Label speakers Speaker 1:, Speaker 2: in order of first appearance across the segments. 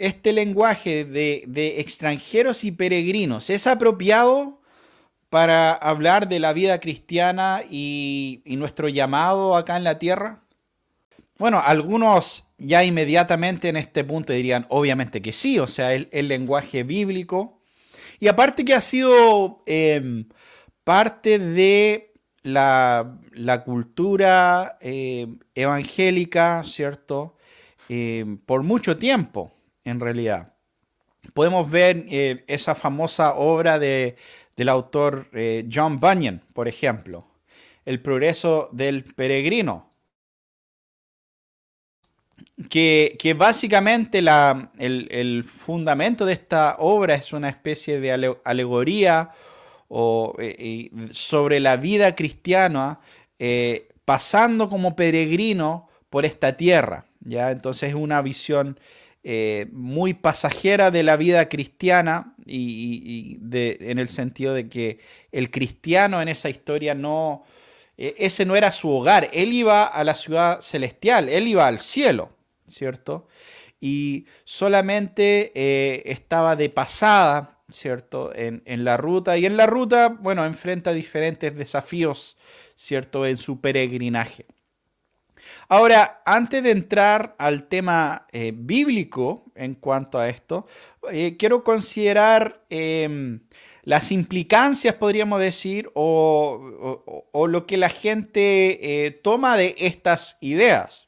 Speaker 1: este lenguaje de, extranjeros y peregrinos es apropiado para hablar de la vida cristiana y, nuestro llamado acá en la tierra? Bueno, algunos ya inmediatamente en este punto dirían, obviamente que sí, o sea, el, lenguaje bíblico. Y aparte que ha sido em, parte de la, cultura em, evangélica, ¿cierto? Em, por mucho tiempo en realidad. Podemos ver eh, esa famosa obra de, del autor eh, John Bunyan, por ejemplo, El progreso del peregrino, que, básicamente la, el, fundamento de esta obra es una especie de alegoría o, eh, sobre la vida cristiana pasando como peregrino por esta tierra. ¿ya? Entonces es una visión eh, muy pasajera de la vida cristiana y, en el sentido de que el cristiano en esa historia no, e, ese no era su hogar, él iba a la ciudad celestial, él iba al cielo, ¿cierto? Y solamente eh, estaba de pasada, ¿cierto? En, en, la ruta y en la ruta, bueno, enfrenta diferentes desafíos, ¿cierto? En su peregrinaje. Ahora, antes de entrar al tema eh, bíblico en cuanto a esto, eh, quiero considerar em, las implicancias, podríamos decir, o, lo que la gente eh, toma de estas ideas.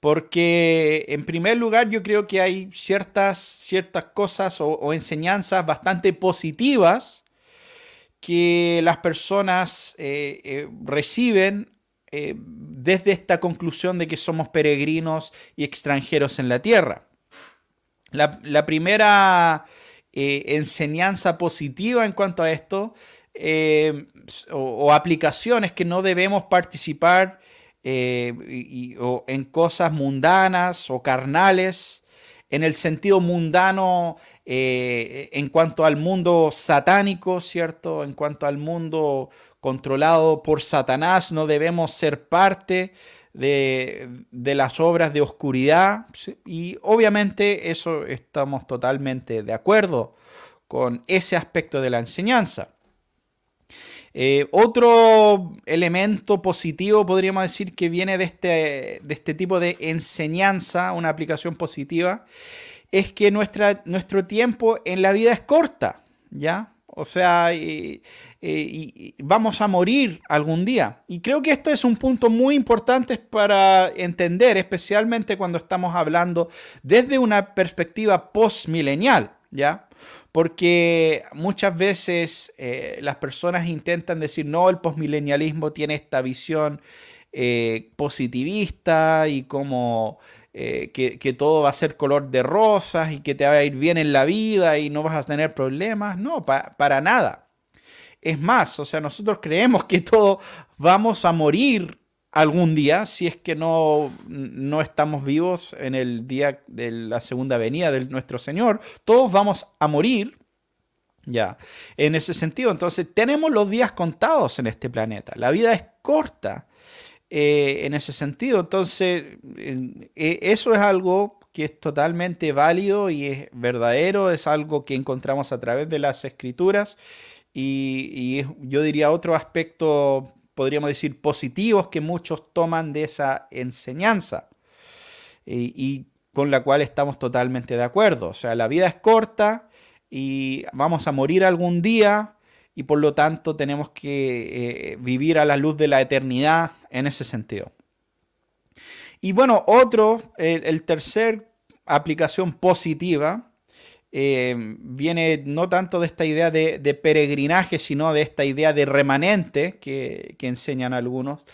Speaker 1: Porque en primer lugar yo creo que hay ciertas, ciertas cosas o enseñanzas bastante positivas que las personas reciben eh, desde esta conclusión de que somos peregrinos y extranjeros en la tierra. La, primera eh, enseñanza positiva en cuanto a esto eh, o, aplicaciones que no debemos participar en cosas mundanas o carnales, en el sentido mundano en cuanto al mundo satánico, ¿cierto? En cuanto al mundo controlado por Satanás, no debemos ser parte de, las obras de oscuridad. Y obviamente eso estamos totalmente de acuerdo con ese aspecto de la enseñanza. Eh, otro elemento positivo podríamos decir que viene de este, de este tipo de enseñanza, una aplicación positiva, es que nuestra, nuestro tiempo en la vida es corta, ¿ya? O sea, y, vamos a morir algún día. Y creo que esto es un punto muy importante para entender, especialmente cuando estamos hablando desde una perspectiva postmilenial, ¿ya? Porque muchas veces eh, las personas intentan decir, no, el postmilenialismo tiene esta visión eh, positivista y como eh, que, todo va a ser color de rosas y que te va a ir bien en la vida y no vas a tener problemas. No, para nada. Es más, o sea, nosotros creemos que todos vamos a morir algún día si es que no, no estamos vivos en el día de la segunda venida de nuestro Señor. Todos vamos a morir. Ya, en ese sentido, entonces tenemos los días contados en este planeta. La vida es corta. Eh, en ese sentido. Entonces, e, eso es algo que es totalmente válido y es verdadero, es algo que encontramos a través de las escrituras y, yo diría otro aspecto, podríamos decir, positivos que muchos toman de esa enseñanza y con la cual estamos totalmente de acuerdo. O sea, la vida es corta y vamos a morir algún día y por lo tanto tenemos que eh, vivir a la luz de la eternidad en ese sentido. Y bueno, otro, el, tercer aplicación positiva, eh, viene no tanto de esta idea de, peregrinaje, sino de esta idea de remanente que, enseñan algunos.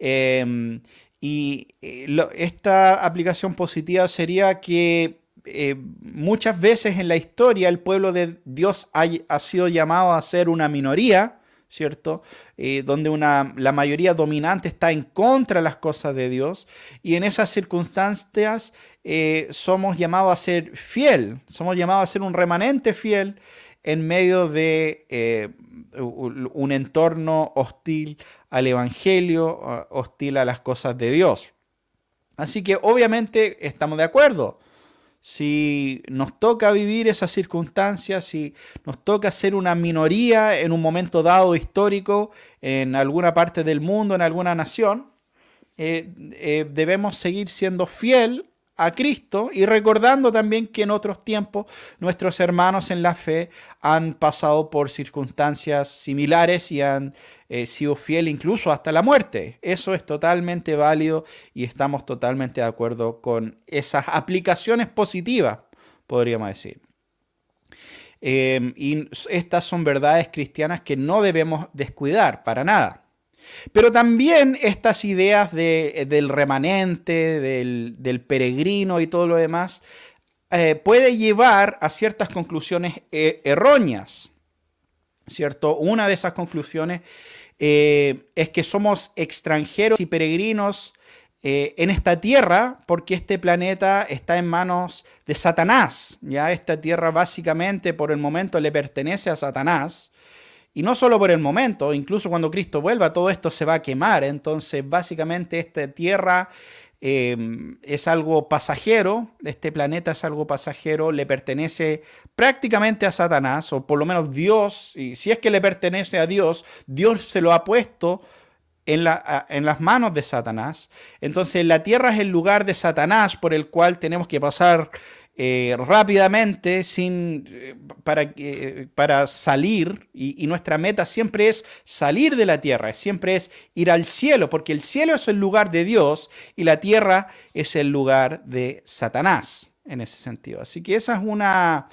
Speaker 1: Eh, y esta aplicación positiva sería que eh, muchas veces en la historia el pueblo de Dios ha, sido llamado a ser una minoría, ¿cierto? Eh, donde una, la mayoría dominante está en contra de las cosas de Dios. Y en esas circunstancias eh, somos llamados a ser fiel, somos llamados a ser un remanente fiel en medio de un entorno hostil al Evangelio, hostil a las cosas de Dios. Así que obviamente estamos de acuerdo si nos toca vivir esas circunstancias, si nos toca ser una minoría en un momento dado histórico en alguna parte del mundo, en alguna nación, eh, eh, debemos seguir siendo fiel a Cristo y recordando también que en otros tiempos nuestros hermanos en la fe han pasado por circunstancias similares y han eh, sido fieles incluso hasta la muerte. Eso es totalmente válido y estamos totalmente de acuerdo con esas aplicaciones positivas, podríamos decir. Em, y estas son verdades cristianas que no debemos descuidar para nada. Pero también estas ideas del remanente, del, peregrino y todo lo demás, eh, puede llevar a ciertas conclusiones eh, erróneas. ¿Cierto? Una de esas conclusiones eh, es que somos extranjeros y peregrinos en esta tierra porque este planeta está en manos de Satanás. Ya esta tierra básicamente por el momento le pertenece a Satanás. Y no solo por el momento, incluso cuando Cristo vuelva, todo esto se va a quemar. Entonces, básicamente, esta tierra em, es algo pasajero, este planeta es algo pasajero, le pertenece prácticamente a Satanás, o por lo menos Dios, y si es que le pertenece a Dios, Dios se lo ha puesto en, la, en, las manos de Satanás. Entonces la tierra es el lugar de Satanás por el cual tenemos que pasar eh, rápidamente sin, eh, para, para salir, y, nuestra meta siempre es salir de la tierra, siempre es ir al cielo, porque el cielo es el lugar de Dios y la tierra es el lugar de Satanás, en ese sentido. Así que esa es una,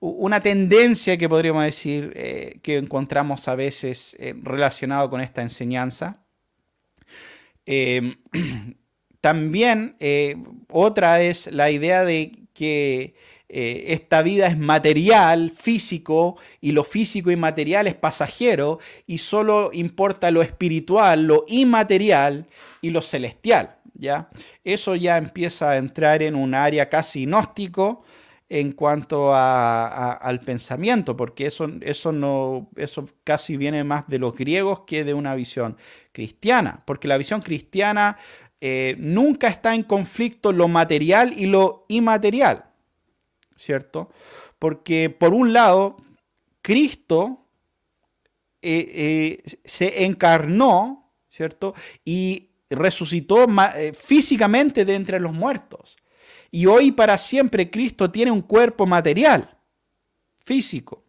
Speaker 1: una tendencia que podríamos decir eh, que encontramos a veces relacionado con esta enseñanza. también otra es la idea de que eh, esta vida es material, físico, y lo físico y material es pasajero, y solo importa lo espiritual, lo inmaterial y lo celestial. ¿ya? Eso ya empieza a entrar en un área casi gnóstico en cuanto al pensamiento, porque eso, eso, no, eso casi viene más de los griegos que de una visión cristiana, porque la visión cristiana eh, nunca está en conflicto lo material y lo inmaterial, ¿cierto? Porque por un lado, Cristo eh, eh, se encarnó, ¿cierto? Y resucitó físicamente de entre los muertos. Y hoy para siempre Cristo tiene un cuerpo material, físico.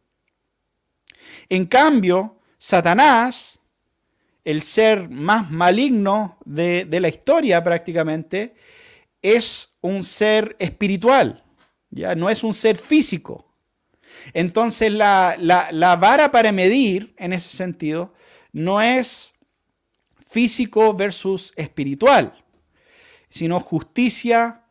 Speaker 1: En cambio, Satanás el ser más maligno de, la historia prácticamente, es un ser espiritual, ya no es un ser físico. Entonces la, vara para medir en ese sentido no es físico versus espiritual, sino justicia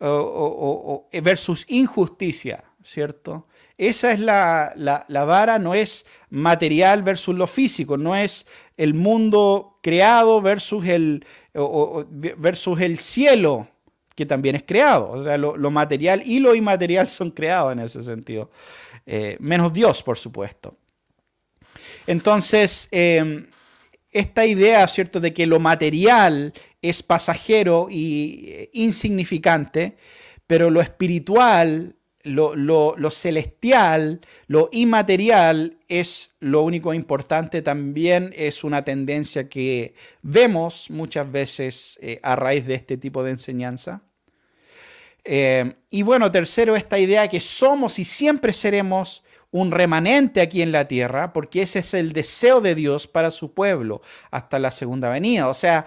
Speaker 1: versus injusticia, ¿cierto? Esa es la, la, vara, no es material versus lo físico, no es el mundo creado versus el, versus el cielo, que también es creado. O sea, lo, material y lo inmaterial son creados en ese sentido. Eh, menos Dios, por supuesto. Entonces, em, esta idea, ¿cierto?, de que lo material es pasajero eh, insignificante, pero lo espiritual lo, celestial, lo inmaterial es lo único importante, también es una tendencia que vemos muchas veces eh, a raíz de este tipo de enseñanza. Eh, y bueno, tercero, esta idea que somos y siempre seremos un remanente aquí en la tierra, porque ese es el deseo de Dios para su pueblo hasta la segunda venida. O sea,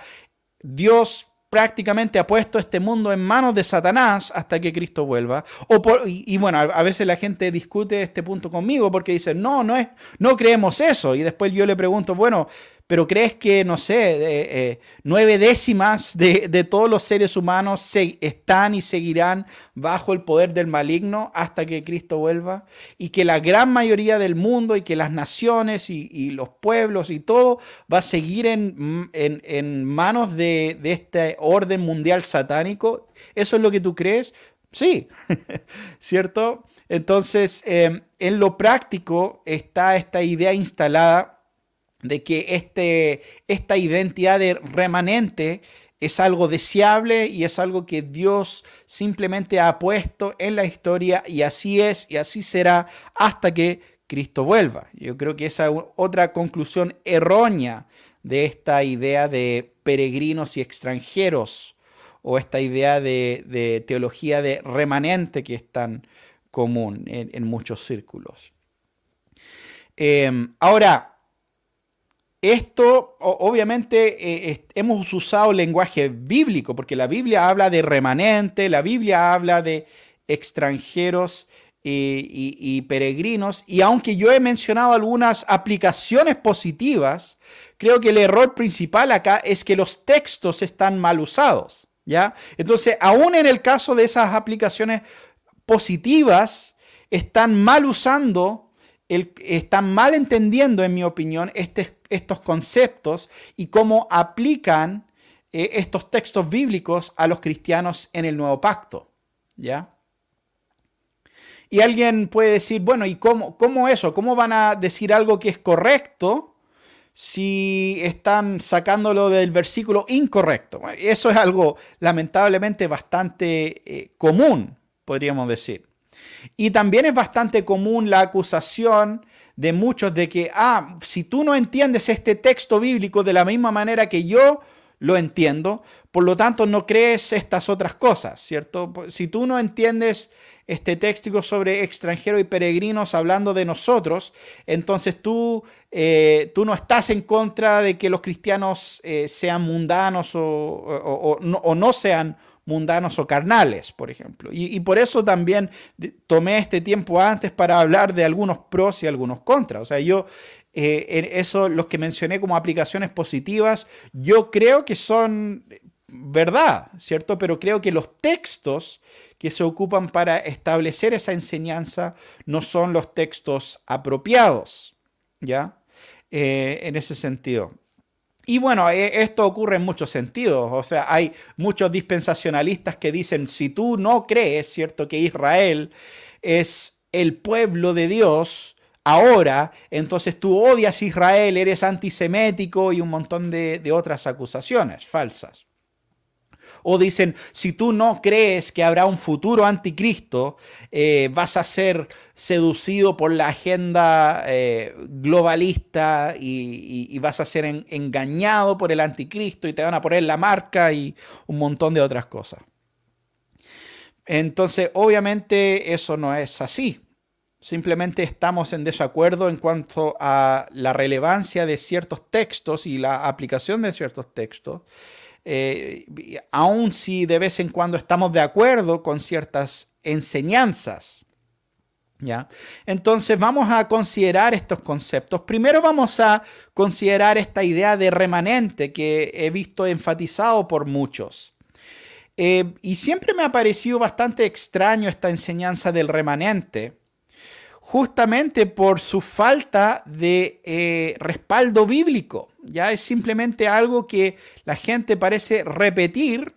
Speaker 1: Dios prácticamente ha puesto este mundo en manos de Satanás hasta que Cristo vuelva. O y, bueno, a, veces la gente discute este punto conmigo porque dice, no, no, es, no creemos eso. Y después yo le pregunto, bueno, pero crees que, no sé, eh, nueve décimas de, todos los seres humanos se, están y seguirán bajo el poder del maligno hasta que Cristo vuelva, y que la gran mayoría del mundo y que las naciones y, los pueblos y todo va a seguir en, en, manos de, este orden mundial satánico. ¿Eso es lo que tú crees? Sí, ¿cierto? Entonces, eh, en lo práctico está esta idea instalada de que este, esta identidad de remanente es algo deseable y es algo que Dios simplemente ha puesto en la historia y así es y así será hasta que Cristo vuelva. Yo creo que esa es otra conclusión errónea de esta idea de peregrinos y extranjeros o esta idea de, teología de remanente que es tan común en, muchos círculos. Em, ahora, esto, obviamente, eh, hemos usado lenguaje bíblico, porque la Biblia habla de remanente, la Biblia habla de extranjeros y, peregrinos, y aunque yo he mencionado algunas aplicaciones positivas, creo que el error principal acá es que los textos están mal usados, ¿ya? Entonces, aún en el caso de esas aplicaciones positivas, están mal usando están mal entendiendo, en mi opinión, este, estos conceptos y cómo aplican eh, estos textos bíblicos a los cristianos en el nuevo pacto. ¿Ya? Y alguien puede decir, bueno, ¿y cómo, cómo eso? ¿Cómo van a decir algo que es correcto si están sacándolo del versículo incorrecto? Eso es algo lamentablemente bastante eh, común, podríamos decir. Y también es bastante común la acusación de muchos de que, ah, si tú no entiendes este texto bíblico de la misma manera que yo lo entiendo, por lo tanto no crees estas otras cosas, ¿cierto? Si tú no entiendes este texto sobre extranjeros y peregrinos hablando de nosotros, entonces tú, eh, tú no estás en contra de que los cristianos eh, sean mundanos o, o no sean mundanos o carnales, por ejemplo. Y, por eso también tomé este tiempo antes para hablar de algunos pros y algunos contras. O sea, yo, eh, en eso, los que mencioné como aplicaciones positivas, yo creo que son verdad, ¿cierto? Pero creo que los textos que se ocupan para establecer esa enseñanza no son los textos apropiados, ¿ya? Eh, en ese sentido. Y bueno, e, esto ocurre en muchos sentidos. O sea, hay muchos dispensacionalistas que dicen, si tú no crees, ¿cierto?, que Israel es el pueblo de Dios, ahora, entonces tú odias a Israel, eres antisemético y un montón de, de otras acusaciones falsas. O dicen, si tú no crees que habrá un futuro anticristo, eh, vas a ser seducido por la agenda eh, globalista y, vas a ser engañado por el anticristo y te van a poner la marca y un montón de otras cosas. Entonces, obviamente eso no es así. Simplemente estamos en desacuerdo en cuanto a la relevancia de ciertos textos y la aplicación de ciertos textos. Eh, aun si de vez en cuando estamos de acuerdo con ciertas enseñanzas. ¿Ya? Entonces vamos a considerar estos conceptos. Primero vamos a considerar esta idea de remanente que he visto enfatizado por muchos. Eh, y siempre me ha parecido bastante extraño esta enseñanza del remanente, justamente por su falta de eh, respaldo bíblico. Ya es simplemente algo que la gente parece repetir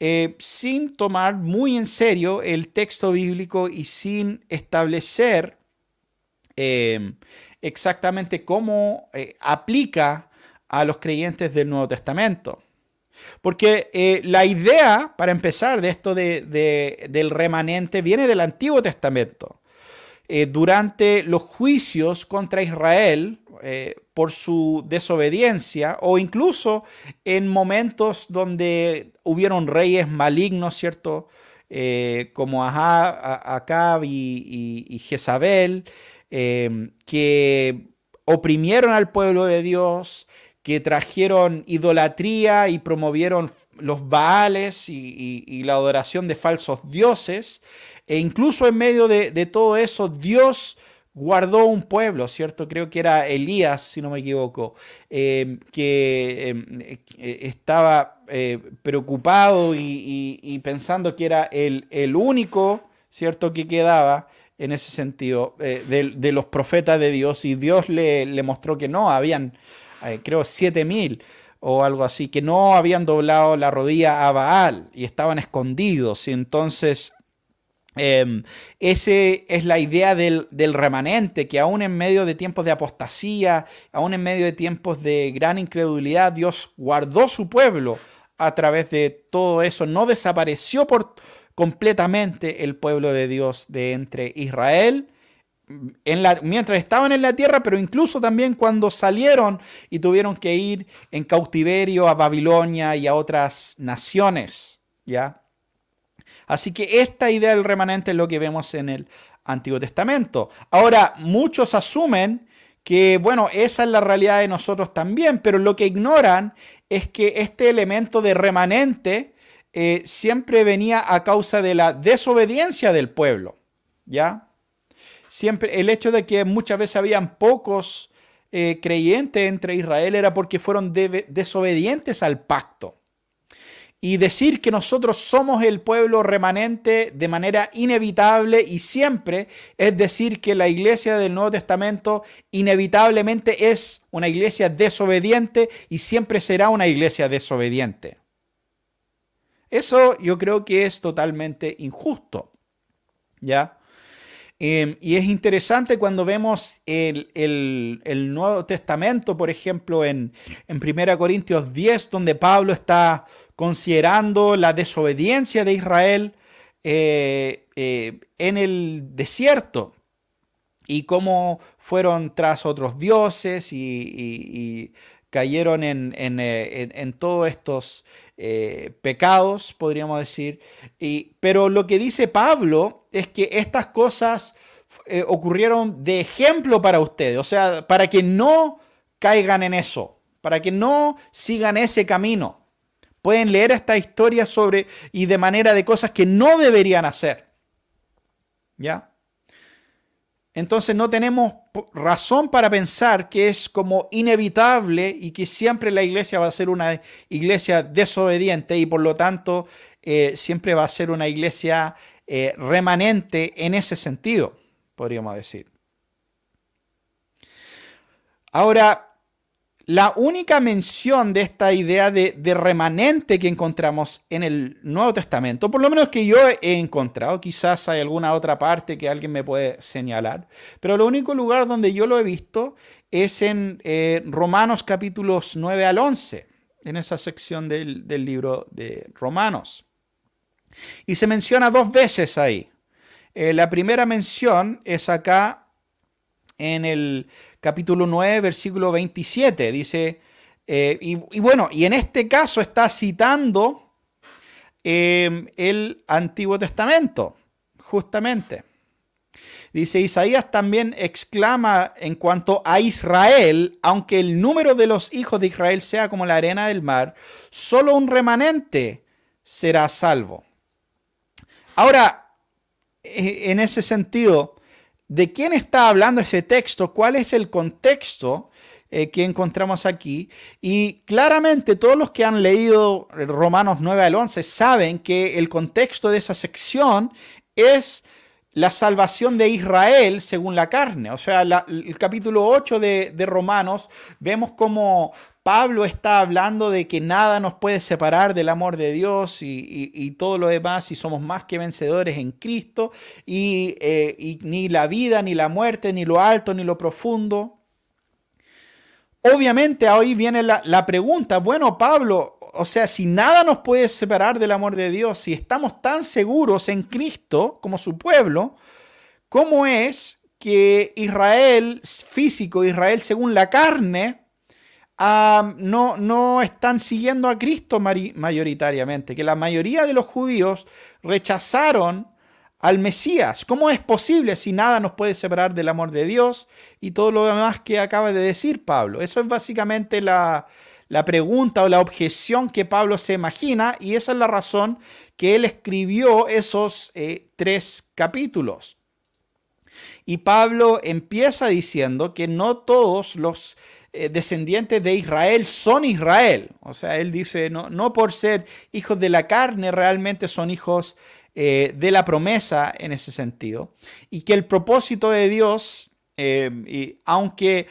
Speaker 1: eh, sin tomar muy en serio el texto bíblico y sin establecer em, exactamente cómo eh, aplica a los creyentes del Nuevo Testamento. Porque la idea, para empezar, de esto del remanente viene del Antiguo Testamento. Eh, durante los juicios contra Israel eh, por su desobediencia o incluso en momentos donde hubieron reyes malignos, ¿cierto? Eh, como Acab y, y, Jezabel, que oprimieron al pueblo de Dios, que trajeron idolatría y promovieron los baales y la adoración de falsos dioses. E incluso en medio de, todo eso, Dios guardó un pueblo, ¿cierto? Creo que era Elías, si no me equivoco, eh, que eh, estaba eh, preocupado y, pensando que era el, único, ¿cierto?, que quedaba en ese sentido de, los profetas de Dios y Dios le, le mostró que no, habían, creo, siete mil o algo así, que no habían doblado la rodilla a Baal y estaban escondidos y entonces eh, ese es la idea del, remanente, que aún en medio de tiempos de apostasía, aún en medio de tiempos de gran incredulidad, Dios guardó su pueblo a través de todo eso, no desapareció por completamente el pueblo de Dios de entre Israel en la, mientras estaban en la tierra, pero incluso también cuando salieron y tuvieron que ir en cautiverio a Babilonia y a otras naciones, ¿ya? Así que esta idea del remanente es lo que vemos en el Antiguo Testamento. Ahora, muchos asumen que, bueno, esa es la realidad de nosotros también, pero lo que ignoran es que este elemento de remanente eh, siempre venía a causa de la desobediencia del pueblo, ¿ya? Siempre el hecho de que muchas veces habían pocos eh, creyentes entre Israel era porque fueron desobedientes al pacto. Y decir que nosotros somos el pueblo remanente de manera inevitable y siempre es decir que la iglesia del Nuevo Testamento inevitablemente es una iglesia desobediente y siempre será una iglesia desobediente. Eso yo creo que es totalmente injusto. ¿Ya? Em, y es interesante cuando vemos el, Nuevo Testamento, por ejemplo, en, en 1 Corintios 10, donde Pablo está considerando la desobediencia de Israel eh, eh, en el desierto y cómo fueron tras otros dioses y, cayeron en, eh, todos estos pecados, podríamos decir. Pero lo que dice Pablo es que estas cosas ocurrieron de ejemplo para ustedes, o sea, para que no caigan en eso, para que no sigan ese camino. Pueden leer esta historia sobre y de manera de cosas que no deberían hacer. ¿Ya? Entonces no tenemos razón para pensar que es como inevitable y que siempre la iglesia va a ser una iglesia desobediente y por lo tanto eh, siempre va a ser una iglesia eh, remanente en ese sentido, podríamos decir. Ahora, la única mención de esta idea de, remanente que encontramos en el Nuevo Testamento, por lo menos que yo he encontrado, quizás hay alguna otra parte que alguien me puede señalar, pero el único lugar donde yo lo he visto es en eh, Romanos capítulos 9 al 11, en esa sección del, del libro de Romanos. Y se menciona dos veces ahí. Eh, la primera mención es acá en el capítulo 9, versículo 27. Dice, eh, y, bueno, y en este caso está citando em, el Antiguo Testamento, justamente. Dice, Isaías también exclama en cuanto a Israel, aunque el número de los hijos de Israel sea como la arena del mar, solo un remanente será salvo. Ahora, e, en ese sentido, ¿De quién está hablando ese texto? ¿Cuál es el contexto eh, que encontramos aquí? Y claramente todos los que han leído Romanos 9 al 11 saben que el contexto de esa sección es la salvación de Israel según la carne. O sea, el capítulo 8 de, de Romanos vemos como Pablo está hablando de que nada nos puede separar del amor de Dios y, todo lo demás, y somos más que vencedores en Cristo, eh, y, ni la vida, ni la muerte, ni lo alto, ni lo profundo. Obviamente ahí viene la, la pregunta, bueno Pablo, o sea, si nada nos puede separar del amor de Dios, si estamos tan seguros en Cristo como su pueblo, ¿cómo es que Israel físico, Israel según la carne, no, no están siguiendo a Cristo mayoritariamente, que la mayoría de los judíos rechazaron al Mesías. ¿Cómo es posible si nada nos puede separar del amor de Dios y todo lo demás que acaba de decir Pablo? Eso es básicamente la, pregunta o la objeción que Pablo se imagina y esa es la razón que él escribió esos eh, tres capítulos. Y Pablo empieza diciendo que no todos los eh, descendientes de Israel son Israel. O sea, él dice, no, no por ser hijos de la carne, realmente son hijos eh, de la promesa en ese sentido. Y que el propósito de Dios, eh, y aunque,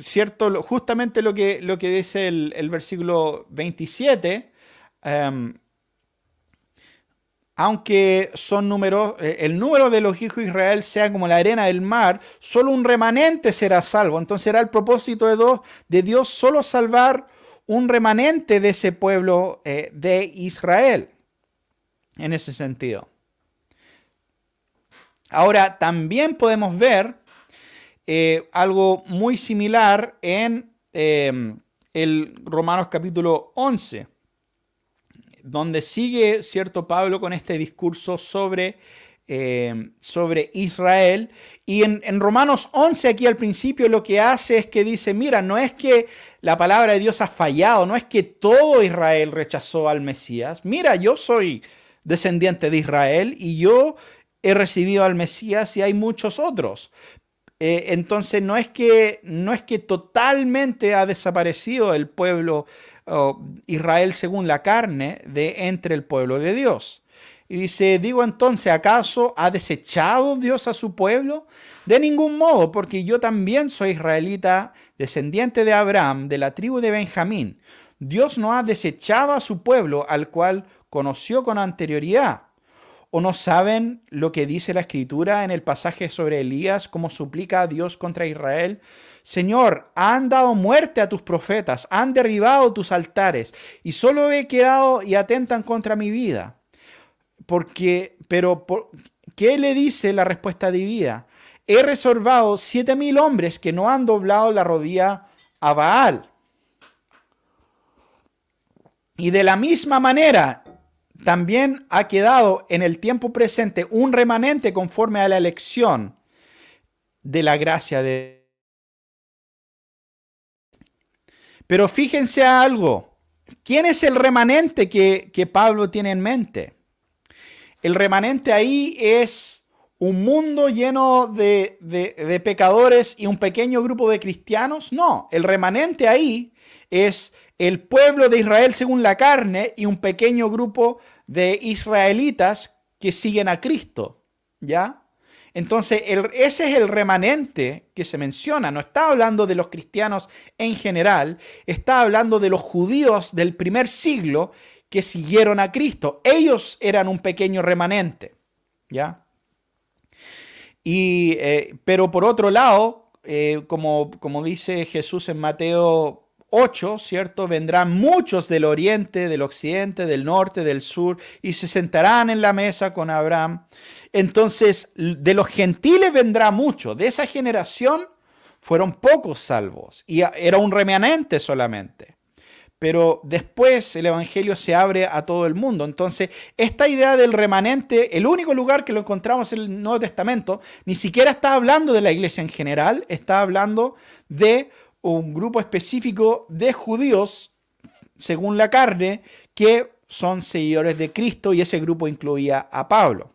Speaker 1: cierto, justamente lo que, lo que dice el, el versículo 27, aunque son números, eh, el número de los hijos de Israel sea como la arena del mar, solo un remanente será salvo. Entonces era el propósito de, Dios, de Dios solo salvar un remanente de ese pueblo eh, de Israel, en ese sentido. Ahora, también podemos ver eh, algo muy similar en el Romanos capítulo 11, donde sigue cierto Pablo con este discurso sobre, em, sobre Israel. Y en, en, Romanos 11, aquí al principio, lo que hace es que dice, mira, no es que la palabra de Dios ha fallado, no es que todo Israel rechazó al Mesías. Mira, yo soy descendiente de Israel y yo he recibido al Mesías y hay muchos otros. Eh, entonces no es, que, no es que totalmente ha desaparecido el pueblo Israel según la carne de entre el pueblo de Dios. Y dice, digo entonces, ¿acaso ha desechado Dios a su pueblo? De ningún modo, porque yo también soy israelita, descendiente de Abraham, de la tribu de Benjamín. Dios no ha desechado a su pueblo, al cual conoció con anterioridad. ¿O no saben lo que dice la escritura en el pasaje sobre Elías, cómo suplica a Dios contra Israel? Señor, han dado muerte a tus profetas, han derribado tus altares, y solo he quedado y atentan contra mi vida. Porque, pero, ¿qué le dice la respuesta divina? He reservado siete mil hombres que no han doblado la rodilla a Baal. Y de la misma manera, también ha quedado en el tiempo presente un remanente conforme a la elección de la gracia de... Pero fíjense algo. ¿Quién es el remanente que, Pablo tiene en mente? El remanente ahí es un mundo lleno de, de, pecadores y un pequeño grupo de cristianos. No, el remanente ahí es el pueblo de Israel según la carne y un pequeño grupo de israelitas que siguen a Cristo, ¿ya? Entonces, ese es el remanente que se menciona. No está hablando de los cristianos en general, está hablando de los judíos del primer siglo que siguieron a Cristo. Ellos eran un pequeño remanente, ¿ya? Y, eh, pero por otro lado, eh, como, como dice Jesús en Mateo 8, ¿cierto? Vendrán muchos del oriente, del occidente, del norte, del sur, y se sentarán en la mesa con Abraham. Entonces, de los gentiles vendrá mucho. De esa generación fueron pocos salvos, y era un remanente solamente. Pero después el Evangelio se abre a todo el mundo. Entonces, esta idea del remanente, el único lugar que lo encontramos en el Nuevo Testamento, ni siquiera está hablando de la iglesia en general, está hablando de un grupo específico de judíos, según la carne, que son seguidores de Cristo y ese grupo incluía a Pablo.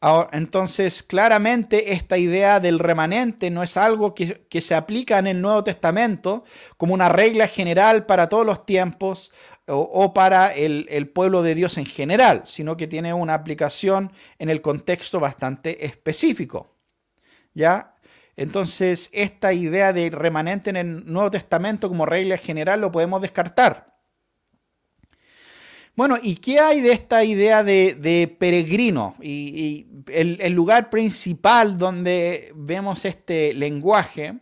Speaker 1: Ahora, entonces, claramente esta idea del remanente no es algo que, se aplica en el Nuevo Testamento como una regla general para todos los tiempos o, o para el, el, pueblo de Dios en general, sino que tiene una aplicación en el contexto bastante específico. ¿Ya? Entonces, esta idea de remanente en el Nuevo Testamento como regla general lo podemos descartar. Bueno, ¿y qué hay de esta idea de, peregrino? Y, el, lugar principal donde vemos este lenguaje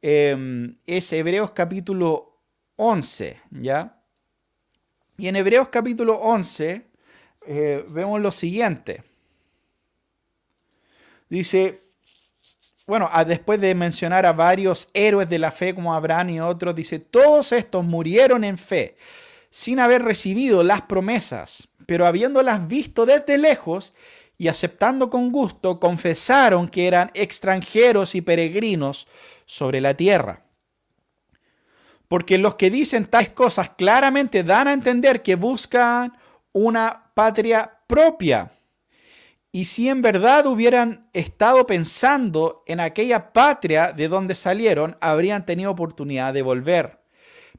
Speaker 1: em, es Hebreos capítulo 11, ¿ya? Y en Hebreos capítulo 11 eh, vemos lo siguiente. Dice, bueno, después de mencionar a varios héroes de la fe como Abraham y otros, dice, todos estos murieron en fe, sin haber recibido las promesas, pero habiéndolas visto desde lejos y aceptando con gusto, confesaron que eran extranjeros y peregrinos sobre la tierra. Porque los que dicen tales cosas claramente dan a entender que buscan una patria propia y si en verdad hubieran estado pensando en aquella patria de donde salieron, habrían tenido oportunidad de volver.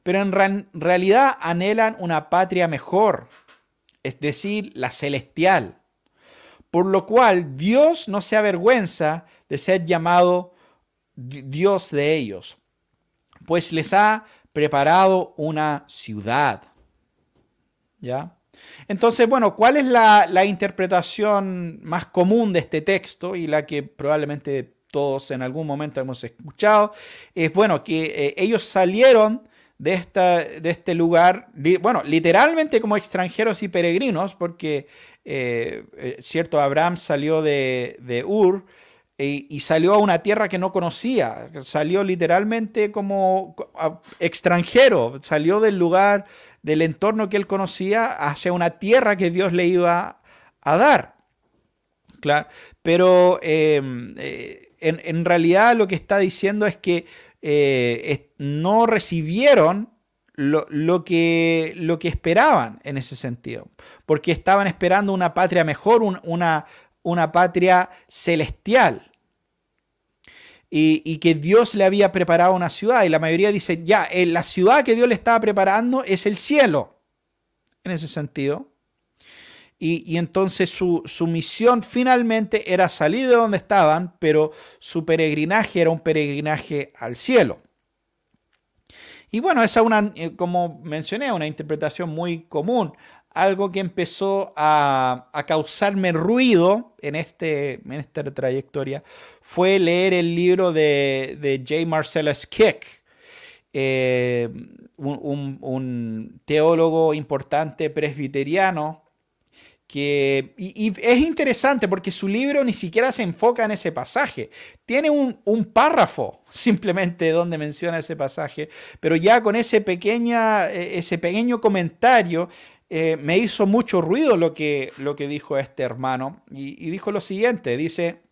Speaker 1: Pero en realidad anhelan una patria mejor, es decir, la celestial. Por lo cual Dios no se avergüenza de ser llamado Dios de ellos, pues les ha preparado una ciudad. ¿Ya? Entonces, bueno, ¿cuál es la, interpretación más común de este texto y la que probablemente todos en algún momento hemos escuchado? Es, bueno, que eh, ellos salieron de, esta, de este lugar, bueno, literalmente como extranjeros y peregrinos, porque, eh, eh, cierto, Abraham salió de, de Ur y, salió a una tierra que no conocía, salió literalmente como extranjero, salió del lugar, del entorno que él conocía hacia una tierra que Dios le iba a dar. Claro, pero em, eh, en, realidad lo que está diciendo es que eh, no recibieron lo, que, lo, que, esperaban en ese sentido, porque estaban esperando una patria mejor, una, una patria celestial. Y, que Dios le había preparado una ciudad. Y la mayoría dice, ya, eh, la ciudad que Dios le estaba preparando es el cielo. En ese sentido. Y, entonces su, su, misión finalmente era salir de donde estaban, pero su peregrinaje era un peregrinaje al cielo. Y bueno, esa es una, eh, como mencioné, una interpretación muy común algo que empezó a, causarme ruido en, este, en esta trayectoria fue leer el libro de, de J. Marcellus Kick, eh, un, teólogo importante presbiteriano. Que, y, es interesante porque su libro ni siquiera se enfoca en ese pasaje. Tiene un, un párrafo simplemente donde menciona ese pasaje, pero ya con ese, pequeña, e, ese pequeño comentario eh, me hizo mucho ruido lo que, lo que dijo este hermano y, dijo lo siguiente, dice,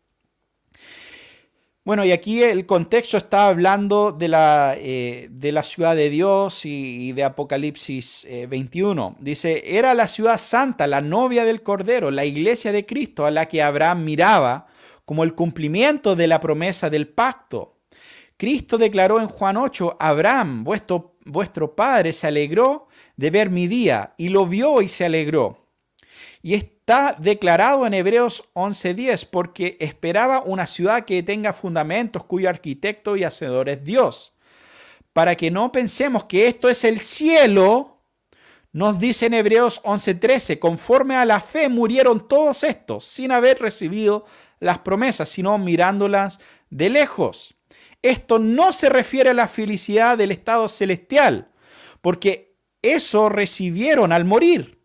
Speaker 1: bueno, y aquí el contexto está hablando de la, eh, de la ciudad de Dios y, de Apocalipsis 21. Eh, dice, era la ciudad santa, la novia del Cordero, la iglesia de Cristo a la que Abraham miraba como el cumplimiento de la promesa del pacto. Cristo declaró en Juan 8, Abraham, vuestro, vuestro padre, se alegró de ver mi día, y lo vio y se alegró. Y está declarado en Hebreos 11:10, porque esperaba una ciudad que tenga fundamentos, cuyo arquitecto y hacedor es Dios. Para que no pensemos que esto es el cielo, nos dice en Hebreos 11:13, conforme a la fe murieron todos estos, sin haber recibido las promesas, sino mirándolas de lejos. Esto no se refiere a la felicidad del estado celestial, porque eso recibieron al morir.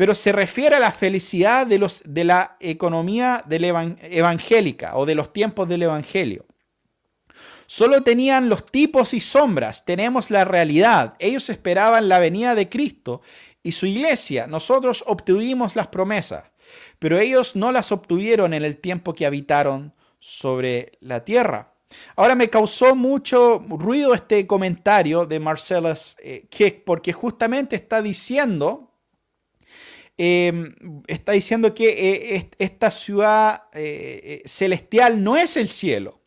Speaker 1: Pero se refiere a la felicidad de, los, de la economía del evangélica o de los tiempos del Evangelio. Solo tenían los tipos y sombras, tenemos la realidad. Ellos esperaban la venida de Cristo y su iglesia. Nosotros obtuvimos las promesas, pero ellos no las obtuvieron en el tiempo que habitaron sobre la tierra. Ahora me causó mucho ruido este comentario de Marcellus eh, Kick porque justamente está diciendo, em, está diciendo que eh, esta ciudad eh, celestial no es el cielo,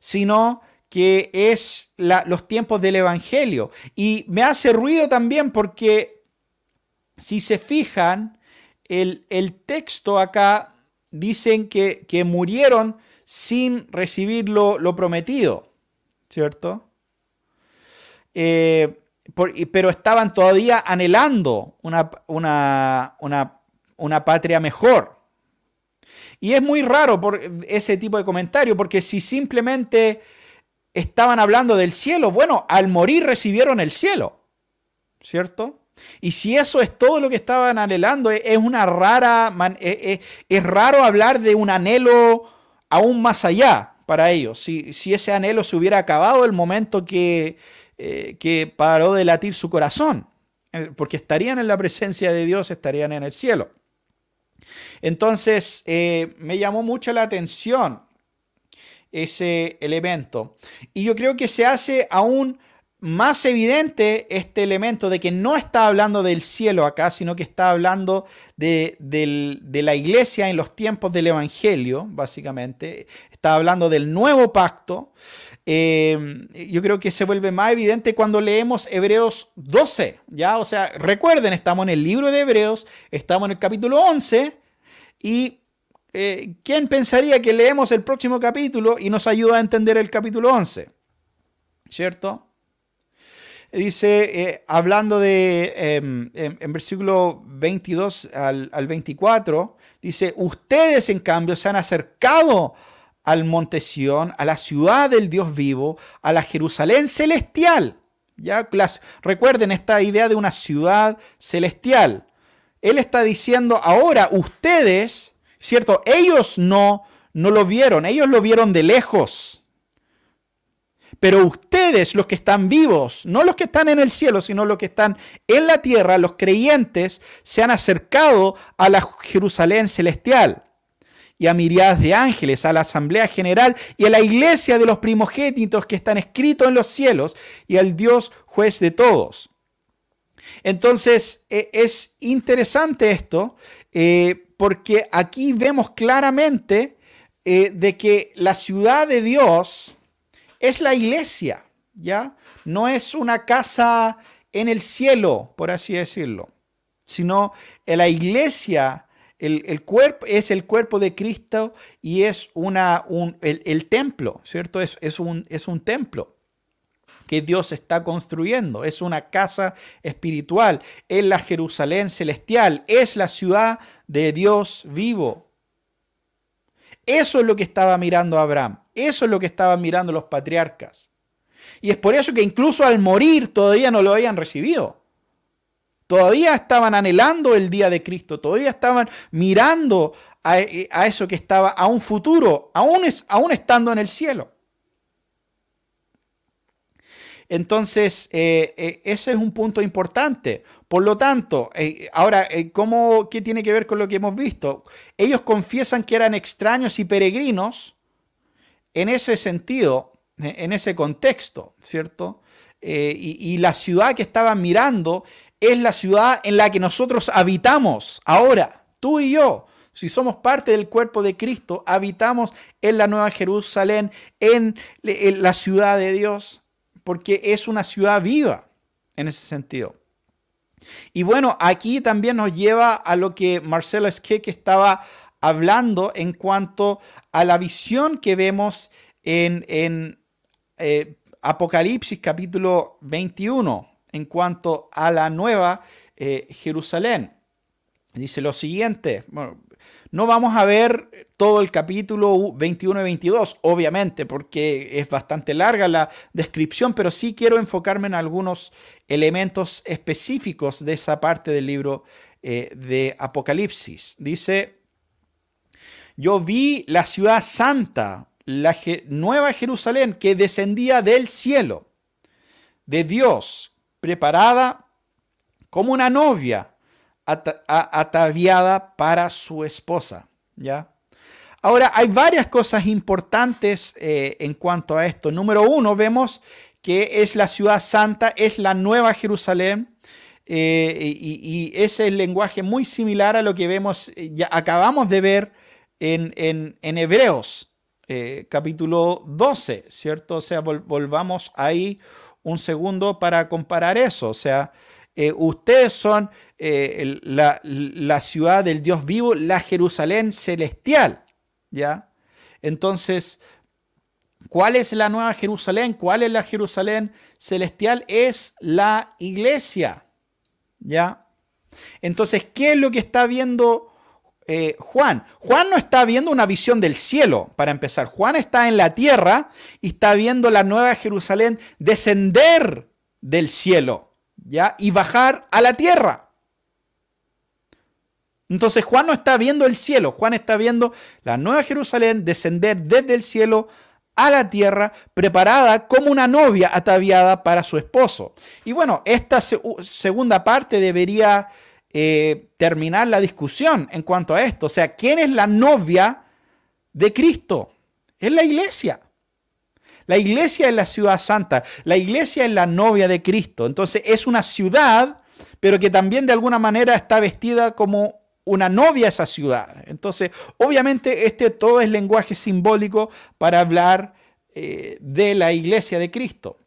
Speaker 1: sino que es los tiempos del Evangelio. Y me hace ruido también porque si se fijan, el, texto acá dicen que, que murieron sin recibir lo, prometido, ¿cierto? Eh, pero estaban todavía anhelando una, una, patria mejor. Y es muy raro ese tipo de comentario, porque si simplemente estaban hablando del cielo, bueno, al morir recibieron el cielo, ¿cierto? Y si eso es todo lo que estaban anhelando, es una rara, es, es raro hablar de un anhelo aún más allá para ellos. Si, si ese anhelo se hubiera acabado el momento que, eh, que paró de latir su corazón, eh, porque estarían en la presencia de Dios, estarían en el cielo. Entonces, eh, me llamó mucho la atención ese elemento. Y yo creo que se hace aún más evidente este elemento de que no está hablando del cielo acá, sino que está hablando de, la iglesia en los tiempos del Evangelio, básicamente. Está hablando del nuevo pacto. Eh, yo creo que se vuelve más evidente cuando leemos Hebreos 12, ¿ya? O sea, recuerden, estamos en el libro de Hebreos, estamos en el capítulo 11 y eh, ¿quién pensaría que leemos el próximo capítulo y nos ayuda a entender el capítulo 11? ¿Cierto? dice, eh, hablando de, em, em, en, versículo 22 al, 24, dice, ustedes en cambio se han acercado al monte Sión, a la ciudad del Dios vivo, a la Jerusalén celestial. Ya recuerden esta idea de una ciudad celestial. Él está diciendo ahora ustedes, ¿cierto? Ellos no no lo vieron, ellos lo vieron de lejos. Pero ustedes, los que están vivos, no los que están en el cielo, sino los que están en la tierra, los creyentes, se han acercado a la Jerusalén celestial y a miriadas de ángeles, a la asamblea general y a la iglesia de los primogénitos que están escritos en los cielos y al Dios juez de todos. Entonces, e, es interesante esto eh, porque aquí vemos claramente eh, de que la ciudad de Dios es la iglesia, ¿ya? No es una casa en el cielo, por así decirlo, sino la iglesia, el, cuerpo, es el cuerpo de Cristo y es una, un, el, templo, ¿cierto? Es, es, un, es un templo que Dios está construyendo. Es una casa espiritual. Es la Jerusalén celestial. Es la ciudad de Dios vivo. Eso es lo que estaba mirando Abraham. Eso es lo que estaban mirando los patriarcas. Y es por eso que incluso al morir todavía no lo habían recibido. Todavía estaban anhelando el día de Cristo, todavía estaban mirando a, eso que estaba a un futuro, aún, es, aún estando en el cielo. Entonces, eh, eh, ese es un punto importante. Por lo tanto, eh, ahora, ¿cómo, ¿qué tiene que ver con lo que hemos visto? Ellos confiesan que eran extraños y peregrinos en ese sentido, en ese contexto, ¿cierto? Y la ciudad que estaban mirando es la ciudad en la que nosotros habitamos ahora, tú y yo. Si somos parte del cuerpo de Cristo, habitamos en la Nueva Jerusalén, en la ciudad de Dios porque es una ciudad viva en ese sentido. Y bueno, aquí también nos lleva a lo que Marcelo Esqueque estaba hablando en cuanto a la visión que vemos en, eh, Apocalipsis capítulo 21 en cuanto a la nueva eh, Jerusalén. Dice lo siguiente, no vamos a ver todo el capítulo 21 y 22, obviamente, porque es bastante larga la descripción, pero sí quiero enfocarme en algunos elementos específicos de esa parte del libro eh, de Apocalipsis. Dice, yo vi la ciudad santa, la nueva Jerusalén, que descendía del cielo, de Dios, preparada como una novia ataviada para su esposa. ¿ya? Ahora, hay varias cosas importantes eh, en cuanto a esto. Número uno, vemos que es la ciudad santa, es la nueva Jerusalén. Eh, y, es el lenguaje muy similar a lo que vemos, eh, ya acabamos de ver en, en, Hebreos, capítulo 12, ¿cierto? O sea, volvamos ahí un segundo para comparar eso. O sea, ustedes son eh, la, ciudad del Dios vivo, la Jerusalén celestial. ¿Ya? Entonces, ¿cuál es la nueva Jerusalén? ¿Cuál es la Jerusalén celestial? Es la iglesia. ¿Ya? Entonces, ¿qué es lo que está viendo eh, Juan? Juan no está viendo una visión del cielo, para empezar. Juan está en la tierra y está viendo la nueva Jerusalén descender del cielo, ¿ya? Y bajar a la tierra. Entonces Juan no está viendo el cielo, Juan está viendo la nueva Jerusalén descender desde el cielo a la tierra, preparada como una novia ataviada para su esposo. Y bueno, esta segunda parte debería eh, terminar la discusión en cuanto a esto. O sea, ¿quién es la novia de Cristo? Es la iglesia. La iglesia es la ciudad santa, la iglesia es la novia de Cristo. Entonces es una ciudad, pero que también de alguna manera está vestida como una novia a esa ciudad. Entonces, obviamente, este todo es lenguaje simbólico para hablar eh, de la iglesia de Cristo.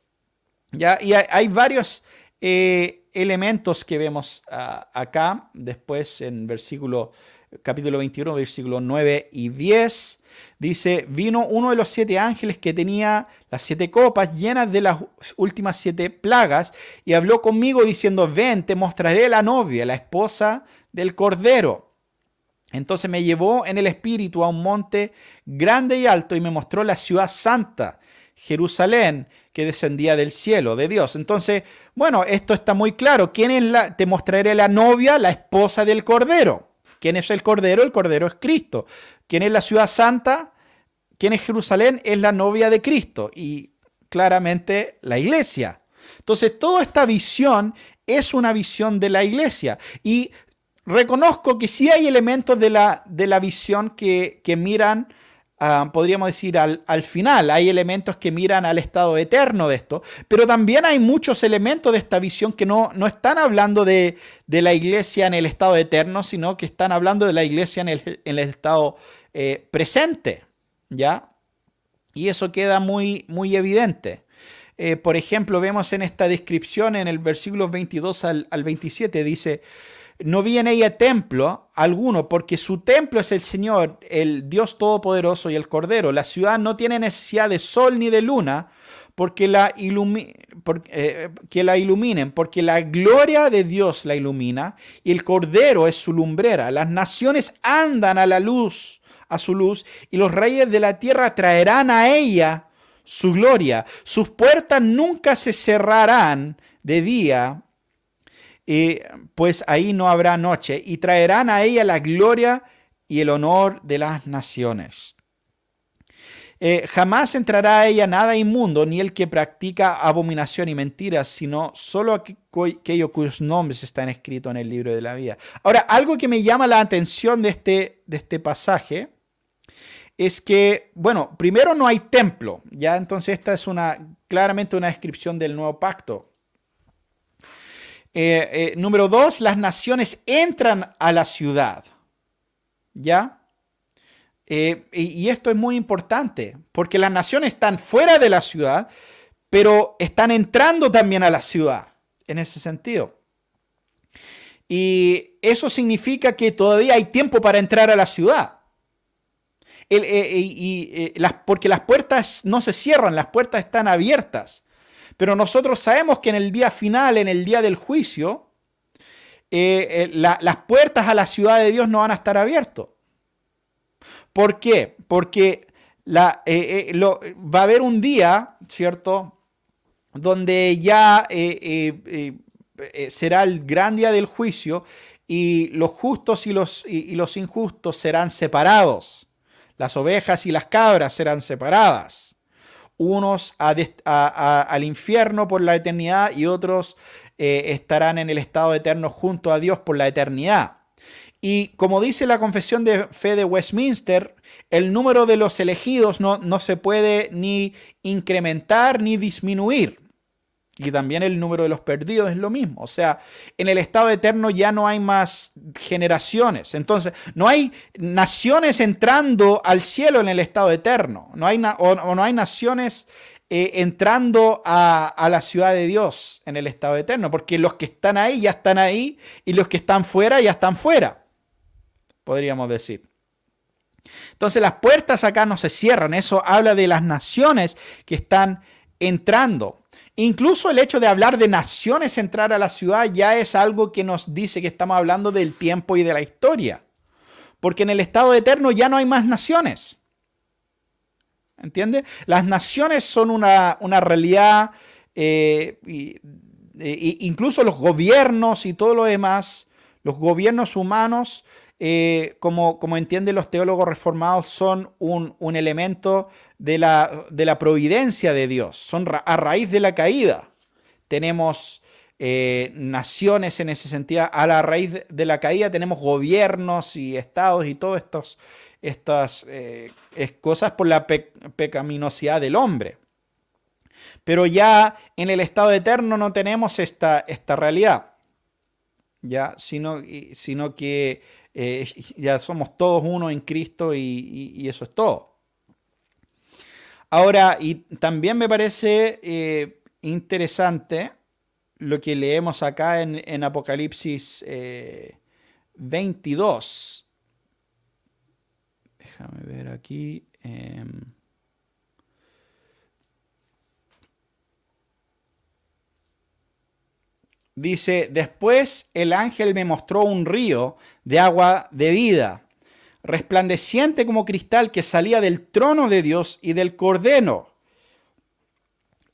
Speaker 1: ¿ya? Y hay, varios eh, elementos que vemos ah, acá, después en versículo capítulo 21, versículos 9 y 10, dice, vino uno de los siete ángeles que tenía las siete copas llenas de las últimas siete plagas y habló conmigo diciendo, ven, te mostraré la novia, la esposa del Cordero. Entonces me llevó en el espíritu a un monte grande y alto y me mostró la ciudad santa, Jerusalén, que descendía del cielo, de Dios. Entonces, bueno, esto está muy claro. ¿Quién es la? Te mostraré la novia, la esposa del Cordero. ¿Quién es el Cordero? El Cordero es Cristo. ¿Quién es la ciudad santa? ¿Quién es Jerusalén? Es la novia de Cristo. Y claramente la iglesia. Entonces, toda esta visión es una visión de la iglesia. Y reconozco que sí hay elementos de la, de la visión que, miran, ah, podríamos decir, al, al, final. Hay elementos que miran al estado eterno de esto, pero también hay muchos elementos de esta visión que no, no están hablando de, la iglesia en el estado eterno, sino que están hablando de la iglesia en el, en el estado eh, presente. ¿Ya? Y eso queda muy, muy evidente. Eh, por ejemplo, vemos en esta descripción en el versículo 22 al, al 27, dice, no vi en ella templo alguno, porque su templo es el Señor, el Dios Todopoderoso y el Cordero. La ciudad no tiene necesidad de sol ni de luna, porque la, eh, la iluminen, porque la gloria de Dios la ilumina y el Cordero es su lumbrera. Las naciones andan a la luz, a su luz, y los reyes de la tierra traerán a ella su gloria. Sus puertas nunca se cerrarán de día pues ahí no habrá noche, y traerán a ella la gloria y el honor de las naciones. Eh, jamás entrará a ella nada inmundo, ni el que practica abominación y mentiras, sino solo aquellos cuyos nombres están escritos en el libro de la vida. Ahora, algo que me llama la atención de este, de este pasaje es que, bueno, primero no hay templo, ya entonces esta es una claramente una descripción del nuevo pacto. Eh, eh, número dos, las naciones entran a la ciudad. ¿Ya? Eh, y, esto es muy importante, porque las naciones están fuera de la ciudad, pero están entrando también a la ciudad, en ese sentido. Y eso significa que todavía hay tiempo para entrar a la ciudad. porque las puertas no se cierran, las puertas están abiertas. Pero nosotros sabemos que en el día final, en el día del juicio, eh, eh, las puertas a la ciudad de Dios no van a estar abiertas. ¿Por qué? Porque eh, va a haber un día, ¿cierto? Donde ya será el gran día del juicio y los justos y los injustos serán separados. Las ovejas y las cabras serán separadas unos al infierno por la eternidad y otros eh, estarán en el estado eterno junto a Dios por la eternidad. Y como dice la confesión de fe de Westminster, el número de los elegidos no, no se puede ni incrementar ni disminuir. Y también el número de los perdidos es lo mismo. O sea, en el estado eterno ya no hay más generaciones. Entonces, no hay naciones entrando al cielo en el estado eterno. No hay o, no hay naciones eh, entrando a, a, la ciudad de Dios en el estado eterno. Porque los que están ahí ya están ahí y los que están fuera ya están fuera. Podríamos decir. Entonces las puertas acá no se cierran. Eso habla de las naciones que están entrando. Incluso el hecho de hablar de naciones entrar a la ciudad ya es algo que nos dice que estamos hablando del tiempo y de la historia. Porque en el estado eterno ya no hay más naciones. ¿Entiende? Las naciones son una, realidad, eh, incluso los gobiernos y todo lo demás, los gobiernos humanos, eh, como, como entienden los teólogos reformados, son un, un elemento de la, de la providencia de Dios, son a raíz de la caída. Tenemos eh, naciones en ese sentido, a la raíz de la caída tenemos gobiernos y estados y todas estas eh, cosas por la pecaminosidad del hombre. Pero ya en el estado eterno no tenemos esta, esta realidad, ya, sino, sino que eh, ya somos todos uno en Cristo y eso es todo. Ahora, y también me parece eh, interesante lo que leemos acá en, Apocalipsis 22. Eh, Déjame ver aquí. Dice, después el ángel me mostró un río de agua de vida resplandeciente como cristal que salía del trono de Dios y del Cordero.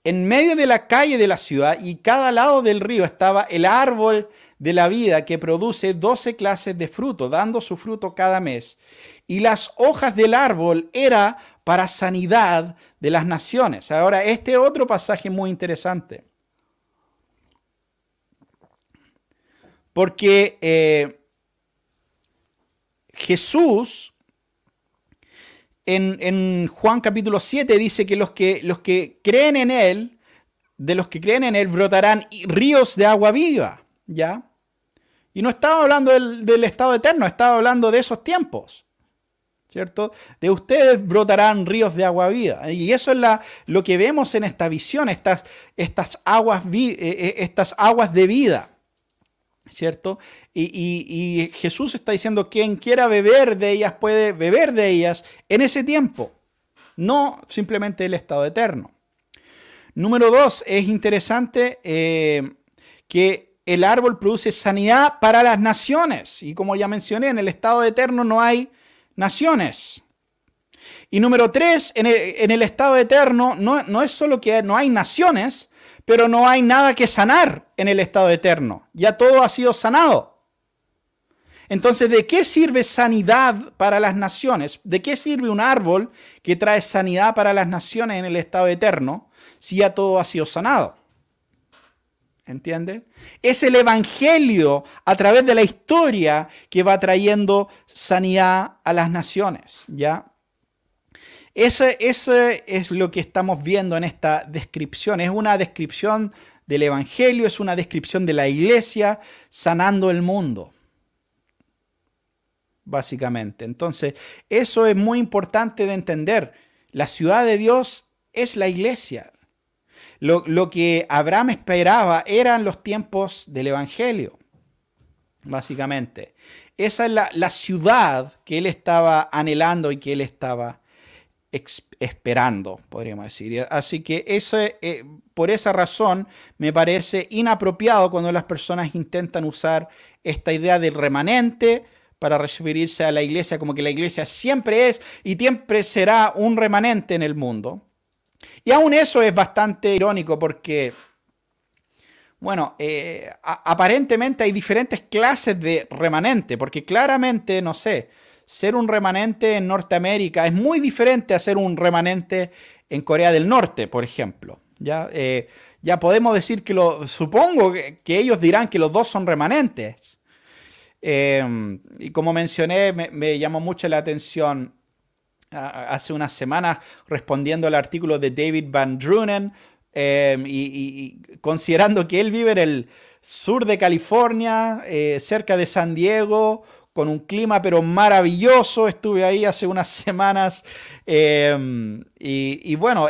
Speaker 1: En medio de la calle de la ciudad y cada lado del río estaba el árbol de la vida que produce doce clases de fruto, dando su fruto cada mes. Y las hojas del árbol era para sanidad de las naciones. Ahora, este otro pasaje muy interesante. Porque eh, Jesús en, Juan capítulo 7 dice que los, que los que creen en Él, de los que creen en Él, brotarán ríos de agua viva, ¿ya? Y no estaba hablando del, estado eterno, estaba hablando de esos tiempos. ¿cierto? De ustedes brotarán ríos de agua viva. Y eso es la, lo que vemos en esta visión, estas, estas, aguas, eh, eh, estas aguas de vida. ¿Cierto? Y, Jesús está diciendo, quien quiera beber de ellas puede beber de ellas en ese tiempo, no simplemente el estado eterno. Número dos, es interesante eh, que el árbol produce sanidad para las naciones. Y como ya mencioné, en el estado eterno no hay naciones. Y número tres, en el, estado eterno no, no es solo que no hay naciones, pero no hay nada que sanar en el estado eterno. Ya todo ha sido sanado. Entonces, ¿de qué sirve sanidad para las naciones? ¿De qué sirve un árbol que trae sanidad para las naciones en el estado eterno si ya todo ha sido sanado? ¿Entiende? Es el Evangelio a través de la historia que va trayendo sanidad a las naciones, ¿ya? Ese, es lo que estamos viendo en esta descripción. Es una descripción del Evangelio, es una descripción de la iglesia sanando el mundo. Básicamente. Entonces, eso es muy importante de entender. La ciudad de Dios es la iglesia. Lo, que Abraham esperaba eran los tiempos del Evangelio. Básicamente. Esa es la, la ciudad que él estaba anhelando y que él estaba esperando, podríamos decir. Así que ese, eh, por esa razón me parece inapropiado cuando las personas intentan usar esta idea del remanente para referirse a la iglesia como que la iglesia siempre es y siempre será un remanente en el mundo. Y aún eso es bastante irónico porque, bueno, eh, aparentemente hay diferentes clases de remanente, porque claramente, no sé, ser un remanente en Norteamérica es muy diferente a ser un remanente en Corea del Norte, por ejemplo. Ya, eh, ya podemos decir que lo, supongo que, ellos dirán que los dos son remanentes. Eh, y como mencioné, me, llamó mucho la atención hace unas semanas respondiendo al artículo de David Van Drunen eh, y, considerando que él vive en el sur de California, cerca de San Diego, con un clima pero maravilloso. Estuve ahí hace unas semanas. Em, y, bueno,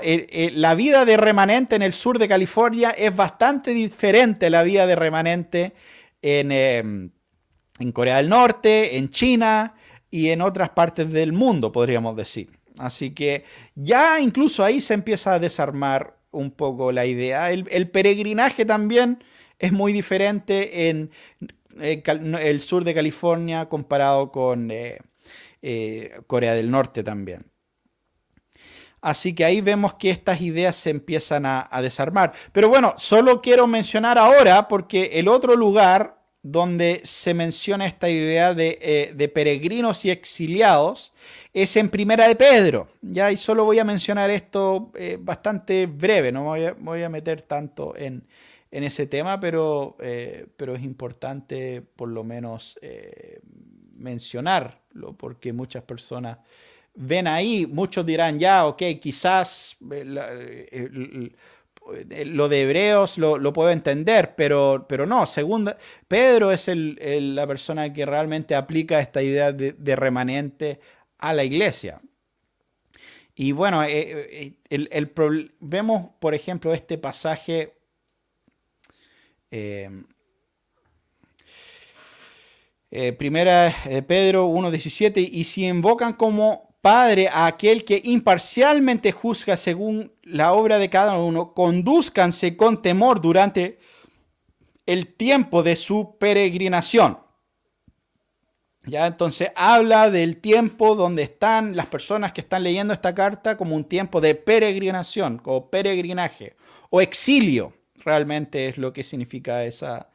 Speaker 1: la vida de remanente en el sur de California es bastante diferente a la vida de remanente en, en Corea del Norte, en China y en otras partes del mundo, podríamos decir. Así que ya incluso ahí se empieza a desarmar un poco la idea. el peregrinaje también es muy diferente en eh, el sur de California comparado con eh, eh, Corea del Norte también. Así que ahí vemos que estas ideas se empiezan a, desarmar. Pero bueno, solo quiero mencionar ahora porque el otro lugar donde se menciona esta idea de, peregrinos y exiliados es en Primera de Pedro. Ya, y solo voy a mencionar esto bastante breve, no voy voy a meter tanto en, en ese tema, pero, eh, pero es importante por lo menos eh, mencionarlo, porque muchas personas ven ahí, muchos dirán, ya, ok, quizás eh, lo de Hebreos lo, puedo entender, pero, pero no, segunda, Pedro es el, la persona que realmente aplica esta idea de, remanente a la iglesia. Y bueno, el, vemos, por ejemplo, este pasaje Em, eh, primera de Pedro 1.17, y si invocan como Padre a aquel que imparcialmente juzga según la obra de cada uno, conduzcanse con temor durante el tiempo de su peregrinación. ¿Ya? Entonces habla del tiempo donde están las personas que están leyendo esta carta como un tiempo de peregrinación, o peregrinaje, o exilio, realmente es lo que significa esa,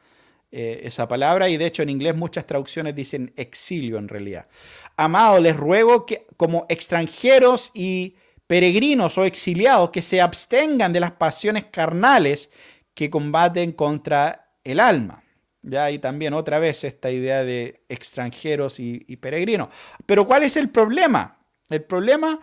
Speaker 1: eh, esa palabra, y de hecho en inglés muchas traducciones dicen exilio en realidad. Amado, les ruego que como extranjeros y peregrinos o exiliados que se abstengan de las pasiones carnales que combaten contra el alma. Ya hay también otra vez esta idea de extranjeros y, peregrinos. Pero ¿cuál es el problema? El problema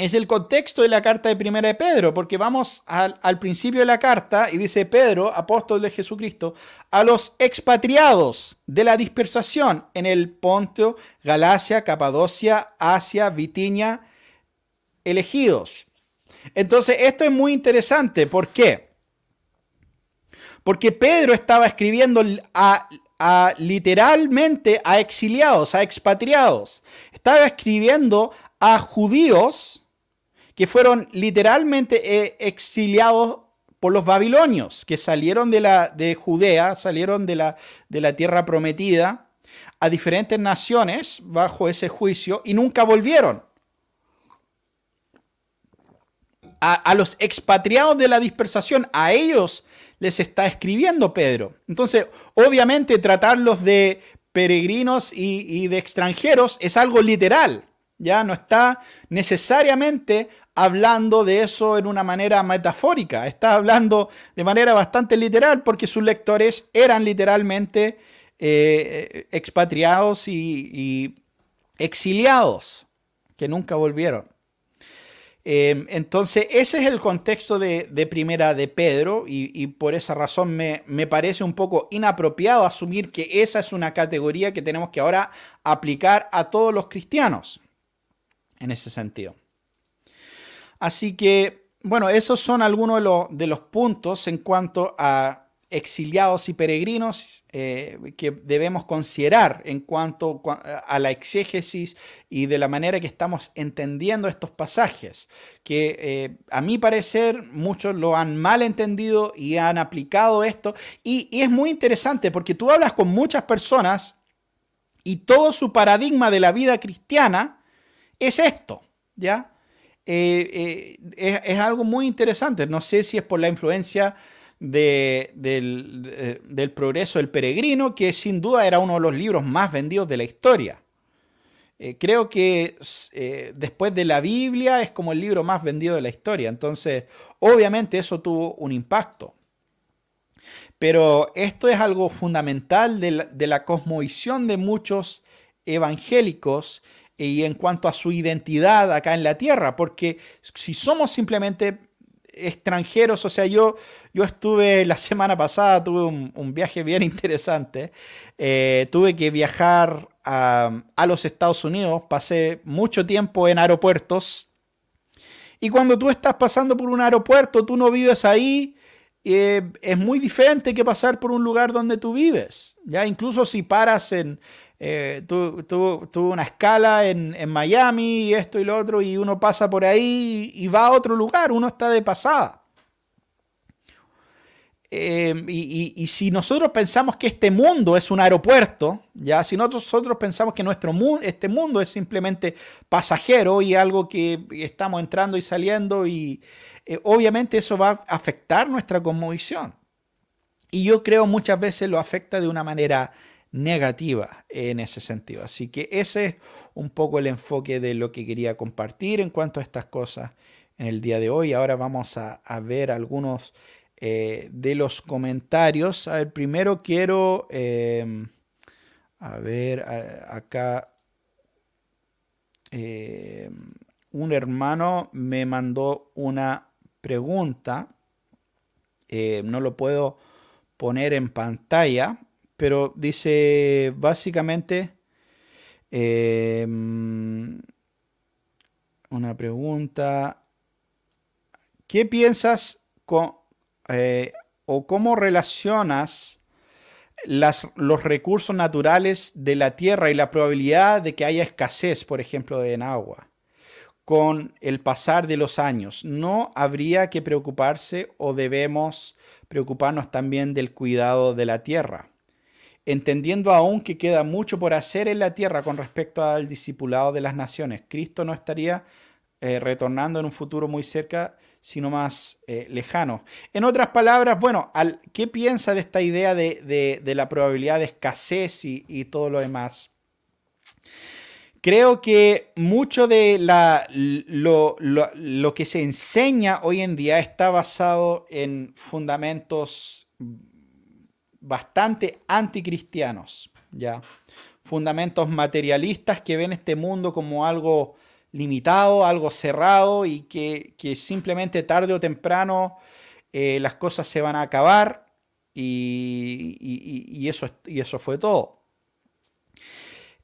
Speaker 1: es el contexto de la carta de Primera de Pedro, porque vamos al, principio de la carta y dice Pedro, apóstol de Jesucristo, a los expatriados de la dispersación en el Ponto, Galacia, Capadocia, Asia, Bitinia, elegidos. Entonces, esto es muy interesante. ¿Por qué? Porque Pedro estaba escribiendo a, literalmente a exiliados, a expatriados. Estaba escribiendo a judíos que fueron literalmente eh, exiliados por los babilonios, que salieron de, la, de Judea, salieron de la, de la tierra prometida a diferentes naciones bajo ese juicio y nunca volvieron. A, a, los expatriados de la dispersación, a ellos les está escribiendo Pedro. Entonces, obviamente tratarlos de peregrinos y, de extranjeros es algo literal, ya no está necesariamente hablando de eso en una manera metafórica, está hablando de manera bastante literal porque sus lectores eran literalmente eh, expatriados y exiliados que nunca volvieron. Em, entonces, ese es el contexto de, primera de Pedro y, por esa razón me, me, parece un poco inapropiado asumir que esa es una categoría que tenemos que ahora aplicar a todos los cristianos en ese sentido. Así que, bueno, esos son algunos de los, puntos en cuanto a exiliados y peregrinos eh, que debemos considerar en cuanto a la exégesis y de la manera que estamos entendiendo estos pasajes, que eh, a mi parecer muchos lo han mal entendido y han aplicado esto, y, es muy interesante porque tú hablas con muchas personas y todo su paradigma de la vida cristiana es esto, ¿ya? Eh, es algo muy interesante, no sé si es por la influencia del, progreso del peregrino, que sin duda era uno de los libros más vendidos de la historia. Eh, creo que eh, después de la Biblia es como el libro más vendido de la historia. Entonces, obviamente eso tuvo un impacto. Pero esto es algo fundamental de la, de la cosmovisión de muchos evangélicos y en cuanto a su identidad acá en la tierra, porque si somos simplemente extranjeros. O sea, yo, yo estuve la semana pasada, tuve un, viaje bien interesante. Eh, tuve que viajar a, los Estados Unidos, pasé mucho tiempo en aeropuertos. Y cuando tú estás pasando por un aeropuerto, tú no vives ahí, eh, es muy diferente que pasar por un lugar donde tú vives. Ya incluso si paras en, eh, tuvo, una escala en, Miami y esto y lo otro, y uno pasa por ahí y, va a otro lugar, uno está de pasada. Eh, y, si nosotros pensamos que este mundo es un aeropuerto, ya si nosotros pensamos que nuestro este mundo es simplemente pasajero y algo que estamos entrando y saliendo, y eh, obviamente eso va a afectar nuestra cosmovisión. Y yo creo muchas veces lo afecta de una manera negativa en ese sentido. Así que ese es un poco el enfoque de lo que quería compartir en cuanto a estas cosas en el día de hoy. Ahora vamos a, ver algunos eh, de los comentarios. A ver, primero quiero, em, a ver, acá em, un hermano me mandó una pregunta. Eh, no lo puedo poner en pantalla, pero dice básicamente em, una pregunta. ¿Qué piensas con, eh, o cómo relacionas los recursos naturales de la tierra y la probabilidad de que haya escasez, por ejemplo, en agua? con el pasar de los años. ¿No habría que preocuparse o debemos preocuparnos también del cuidado de la tierra? Entendiendo aún que queda mucho por hacer en la tierra con respecto al discipulado de las naciones. Cristo no estaría eh, retornando en un futuro muy cerca, sino más eh, lejano. En otras palabras, bueno, ¿qué piensa de esta idea de, la probabilidad de escasez y, todo lo demás? Creo que mucho de lo, lo, que se enseña hoy en día está basado en fundamentos bastante anticristianos, ¿ya? Fundamentos materialistas que ven este mundo como algo limitado, algo cerrado y que, simplemente tarde o temprano eh, las cosas se van a acabar y, eso, y eso fue todo.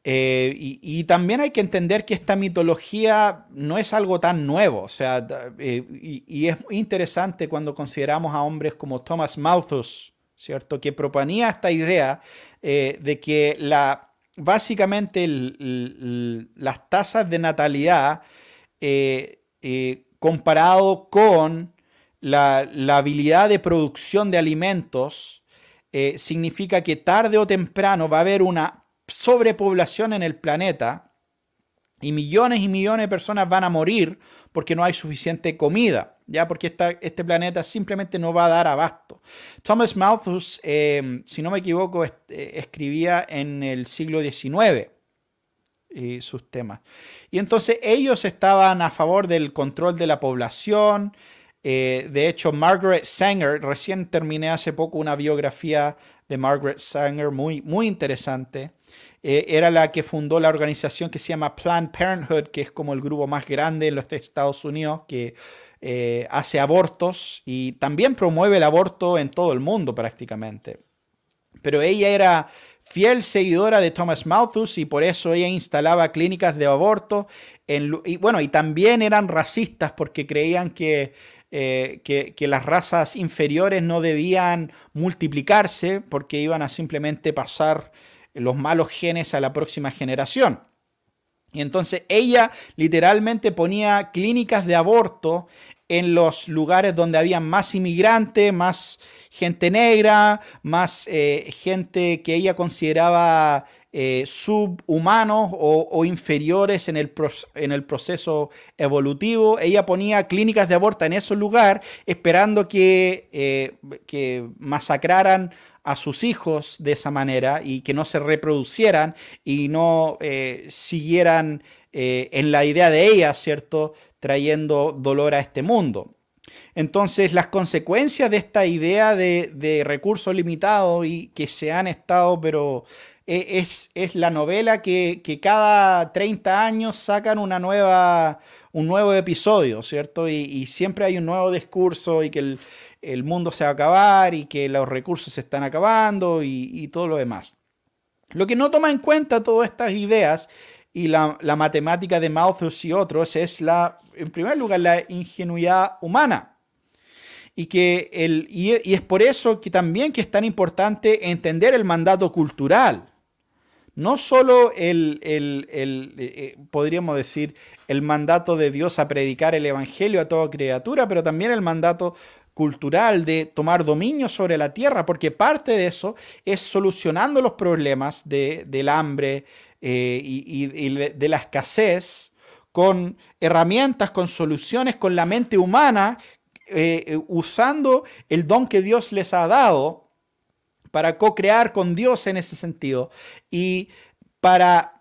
Speaker 1: Eh, y, también hay que entender que esta mitología no es algo tan nuevo, o sea, eh, y, es interesante cuando consideramos a hombres como Thomas Malthus, ¿cierto? Que proponía esta idea de que la, básicamente las tasas de natalidad eh, eh, comparado con la, habilidad de producción de alimentos, eh, significa que tarde o temprano va a haber una sobrepoblación en el planeta y millones y millones de personas van a morir porque no hay suficiente comida, ya porque este planeta simplemente no va a dar abasto. Thomas Malthus, em, si no me equivoco, eh, escribía en el siglo XIX eh, sus temas. Y entonces ellos estaban a favor del control de la población. Eh, de hecho, Margaret Sanger, recién terminé hace poco una biografía de Margaret Sanger muy, muy interesante. Eh, era la que fundó la organización que se llama Planned Parenthood, que es como el grupo más grande en los Estados Unidos, que eh, hace abortos y también promueve el aborto en todo el mundo prácticamente. Pero ella era fiel seguidora de Thomas Malthus y por eso ella instalaba clínicas de aborto. En, y bueno, y también eran racistas porque creían eh, que, que, las razas inferiores no debían multiplicarse porque iban a simplemente pasar los malos genes a la próxima generación. Y entonces ella literalmente ponía clínicas de aborto en los lugares donde había más inmigrantes, más gente negra, más eh, gente que ella consideraba eh, subhumanos o, inferiores en el, en el, proceso evolutivo. Ella ponía clínicas de aborto en esos lugares esperando que, eh, que masacraran a sus hijos de esa manera y que no se reproducieran y no eh, siguieran eh, en la idea de ella, ¿cierto? Trayendo dolor a este mundo. Entonces, las consecuencias de esta idea de, recursos limitados y que se han estado, pero eh, es, es la novela que, cada 30 años sacan una nueva, un nuevo episodio, ¿cierto? Y, siempre hay un nuevo discurso y que el, el mundo se va a acabar y que los recursos se están acabando y, todo lo demás. Lo que no toma en cuenta todas estas ideas y la, matemática de Malthus y otros es la, en primer lugar, la ingenuidad humana. Y, que el, y, es por eso que también que es tan importante entender el mandato cultural. No solo el, el, el eh, podríamos decir, el mandato de Dios a predicar el Evangelio a toda criatura, pero también el mandato cultural de tomar dominio sobre la tierra, porque parte de eso es solucionando los problemas del hambre eh, y, de la escasez con herramientas, con soluciones, con la mente humana, eh, eh, usando el don que Dios les ha dado para co-crear con Dios en ese sentido y para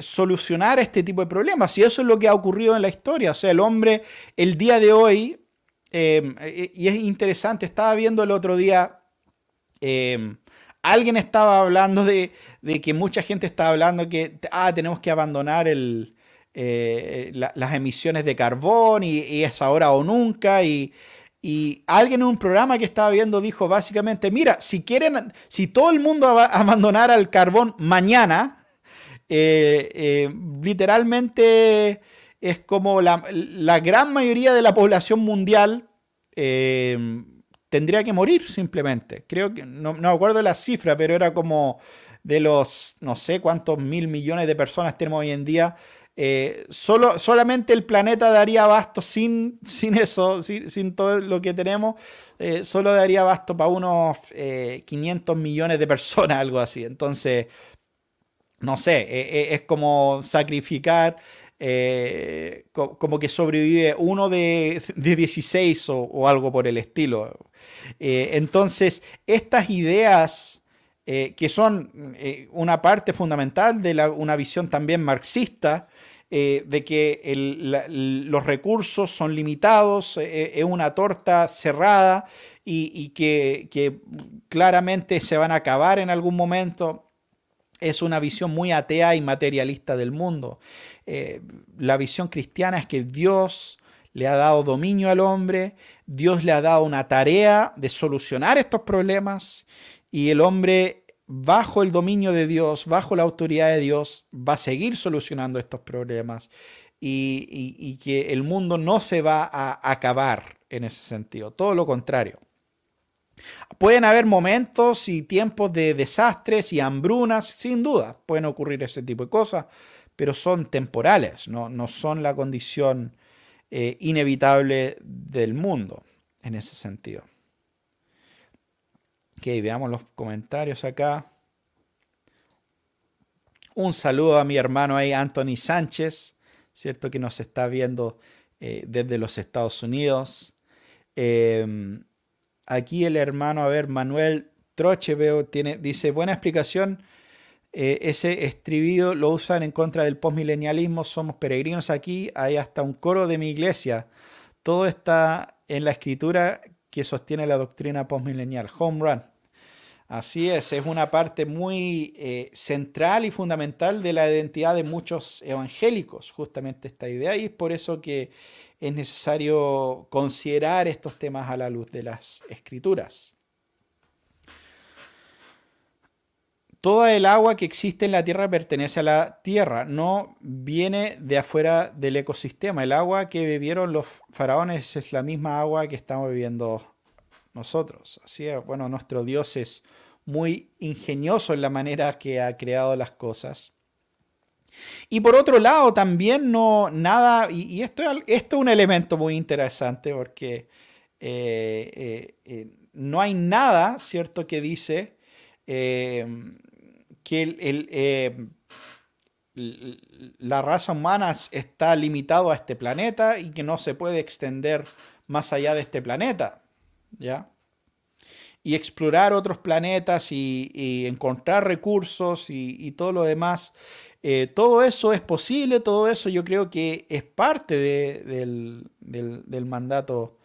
Speaker 1: solucionar este tipo de problemas. Y eso es lo que ha ocurrido en la historia. O sea, el hombre el día de hoy Em, e, y es interesante, estaba viendo el otro día, em, alguien estaba hablando de, que mucha gente estaba hablando que ah, tenemos que abandonar el, eh, las emisiones de carbón y, es ahora o nunca. Y, alguien en un programa que estaba viendo dijo básicamente, mira, si quieren, si todo el mundo va a abandonar el carbón mañana, eh, eh, literalmente es como la, gran mayoría de la población mundial eh, tendría que morir simplemente. Creo que, no, me acuerdo la cifra, pero era como de los no sé cuántos mil millones de personas tenemos hoy en día, eh, solo, solamente el planeta daría abasto sin, sin eso, sin, todo lo que tenemos, eh, solo daría abasto para unos 500 millones de personas, algo así. Entonces, no sé, es como sacrificar eh, como que sobrevive uno de, 16 o, algo por el estilo. Eh, entonces, estas ideas eh, que son una parte fundamental de una visión también marxista, de que los recursos son limitados, es una torta cerrada y, que, claramente se van a acabar en algún momento, es una visión muy atea y materialista del mundo. Eh, la visión cristiana es que Dios le ha dado dominio al hombre, Dios le ha dado una tarea de solucionar estos problemas y el hombre bajo el dominio de Dios, bajo la autoridad de Dios, va a seguir solucionando estos problemas y, que el mundo no se va a acabar en ese sentido, todo lo contrario. Pueden haber momentos y tiempos de desastres y hambrunas, sin duda, pueden ocurrir ese tipo de cosas, pero son temporales, no, son la condición eh, inevitable del mundo en ese sentido. Ok, veamos los comentarios acá. Un saludo a mi hermano ahí, Anthony Sánchez, ¿cierto? Que nos está viendo eh, desde los Estados Unidos. Em, aquí el hermano, a ver, Manuel Troche, veo, tiene, dice, buena explicación eh, ese estribillo lo usan en contra del postmilenialismo, somos peregrinos aquí, hay hasta un coro de mi iglesia. Todo está en la escritura que sostiene la doctrina postmilenial, home run. Así es, es una parte muy eh, central y fundamental de la identidad de muchos evangélicos, justamente esta idea, y es por eso que es necesario considerar estos temas a la luz de las escrituras. Toda el agua que existe en la Tierra pertenece a la Tierra, no viene de afuera del ecosistema. El agua que bebieron los faraones es la misma agua que estamos bebiendo nosotros. Así es, bueno, nuestro Dios es muy ingenioso en la manera que ha creado las cosas. Y por otro lado, también no nada, y, esto, esto, es un elemento muy interesante porque eh, eh, eh, no hay nada, ¿cierto?, que dice que la raza humana está limitado a este planeta y que no se puede extender más allá de este planeta, ¿ya? Y explorar otros planetas y, encontrar recursos y, todo lo demás. Eh, todo eso es posible, todo eso yo creo que es parte del, mandato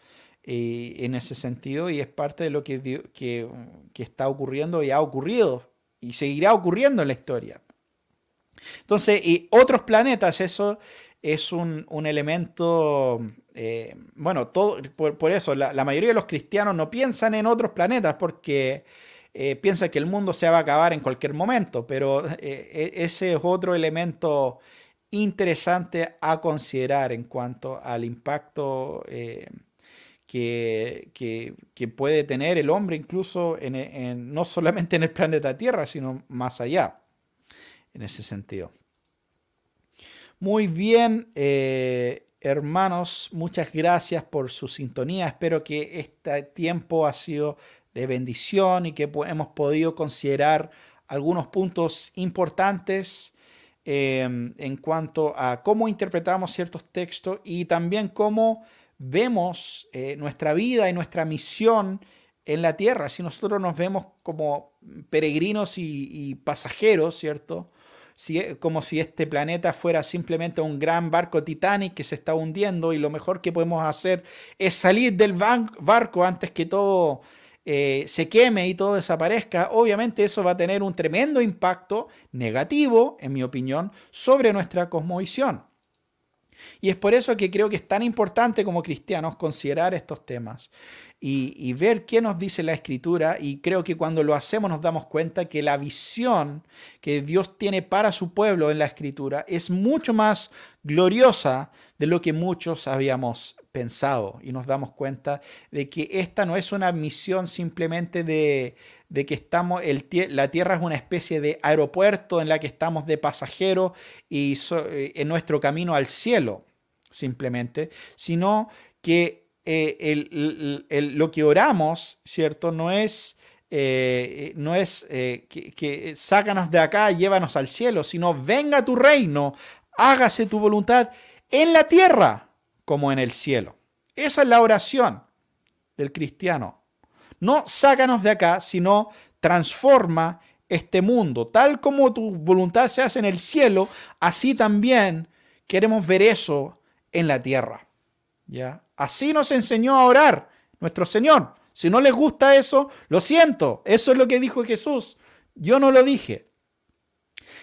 Speaker 1: eh, en ese sentido y es parte de lo que, que, que está ocurriendo y ha ocurrido y seguirá ocurriendo en la historia. Entonces, y otros planetas, eso es un, elemento, eh, bueno, todo, por, eso la, mayoría de los cristianos no piensan en otros planetas porque eh, piensan que el mundo se va a acabar en cualquier momento, pero eh, e, ese es otro elemento interesante a considerar en cuanto al impacto que, puede tener el hombre incluso en, no solamente en el planeta Tierra, sino más allá, en ese sentido. Muy bien, eh, hermanos, muchas gracias por su sintonía. Espero que este tiempo ha sido de bendición y que hemos podido considerar algunos puntos importantes eh, en cuanto a cómo interpretamos ciertos textos y también cómo vemos eh, nuestra vida y nuestra misión en la tierra, si nosotros nos vemos como peregrinos y, pasajeros, ¿cierto? Si, como si este planeta fuera simplemente un gran barco Titanic que se está hundiendo y lo mejor que podemos hacer es salir del barco antes que todo eh, se queme y todo desaparezca, obviamente eso va a tener un tremendo impacto negativo, en mi opinión, sobre nuestra cosmovisión. Y es por eso que creo que es tan importante como cristianos considerar estos temas. Y, ver qué nos dice la escritura y creo que cuando lo hacemos nos damos cuenta que la visión que Dios tiene para su pueblo en la escritura es mucho más gloriosa de lo que muchos habíamos pensado. Y nos damos cuenta de que esta no es una misión simplemente de, que estamos, el, la Tierra es una especie de aeropuerto en la que estamos de pasajero y eh, en nuestro camino al cielo, simplemente, sino que eh, lo que oramos, ¿cierto? No es, eh, no es eh, que, sácanos de acá, llévanos al cielo, sino venga tu reino, hágase tu voluntad en la tierra como en el cielo. Esa es la oración del cristiano. No sácanos de acá, sino transforma este mundo. Tal como tu voluntad se hace en el cielo, así también queremos ver eso en la tierra. ¿Ya? Así nos enseñó a orar nuestro Señor. Si no les gusta eso, lo siento. Eso es lo que dijo Jesús. Yo no lo dije.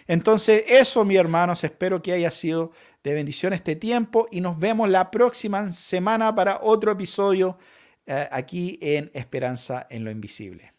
Speaker 1: Entonces, eso, mi hermanos, espero que haya sido de bendición este tiempo y nos vemos la próxima semana para otro episodio eh, aquí en Esperanza en lo Invisible.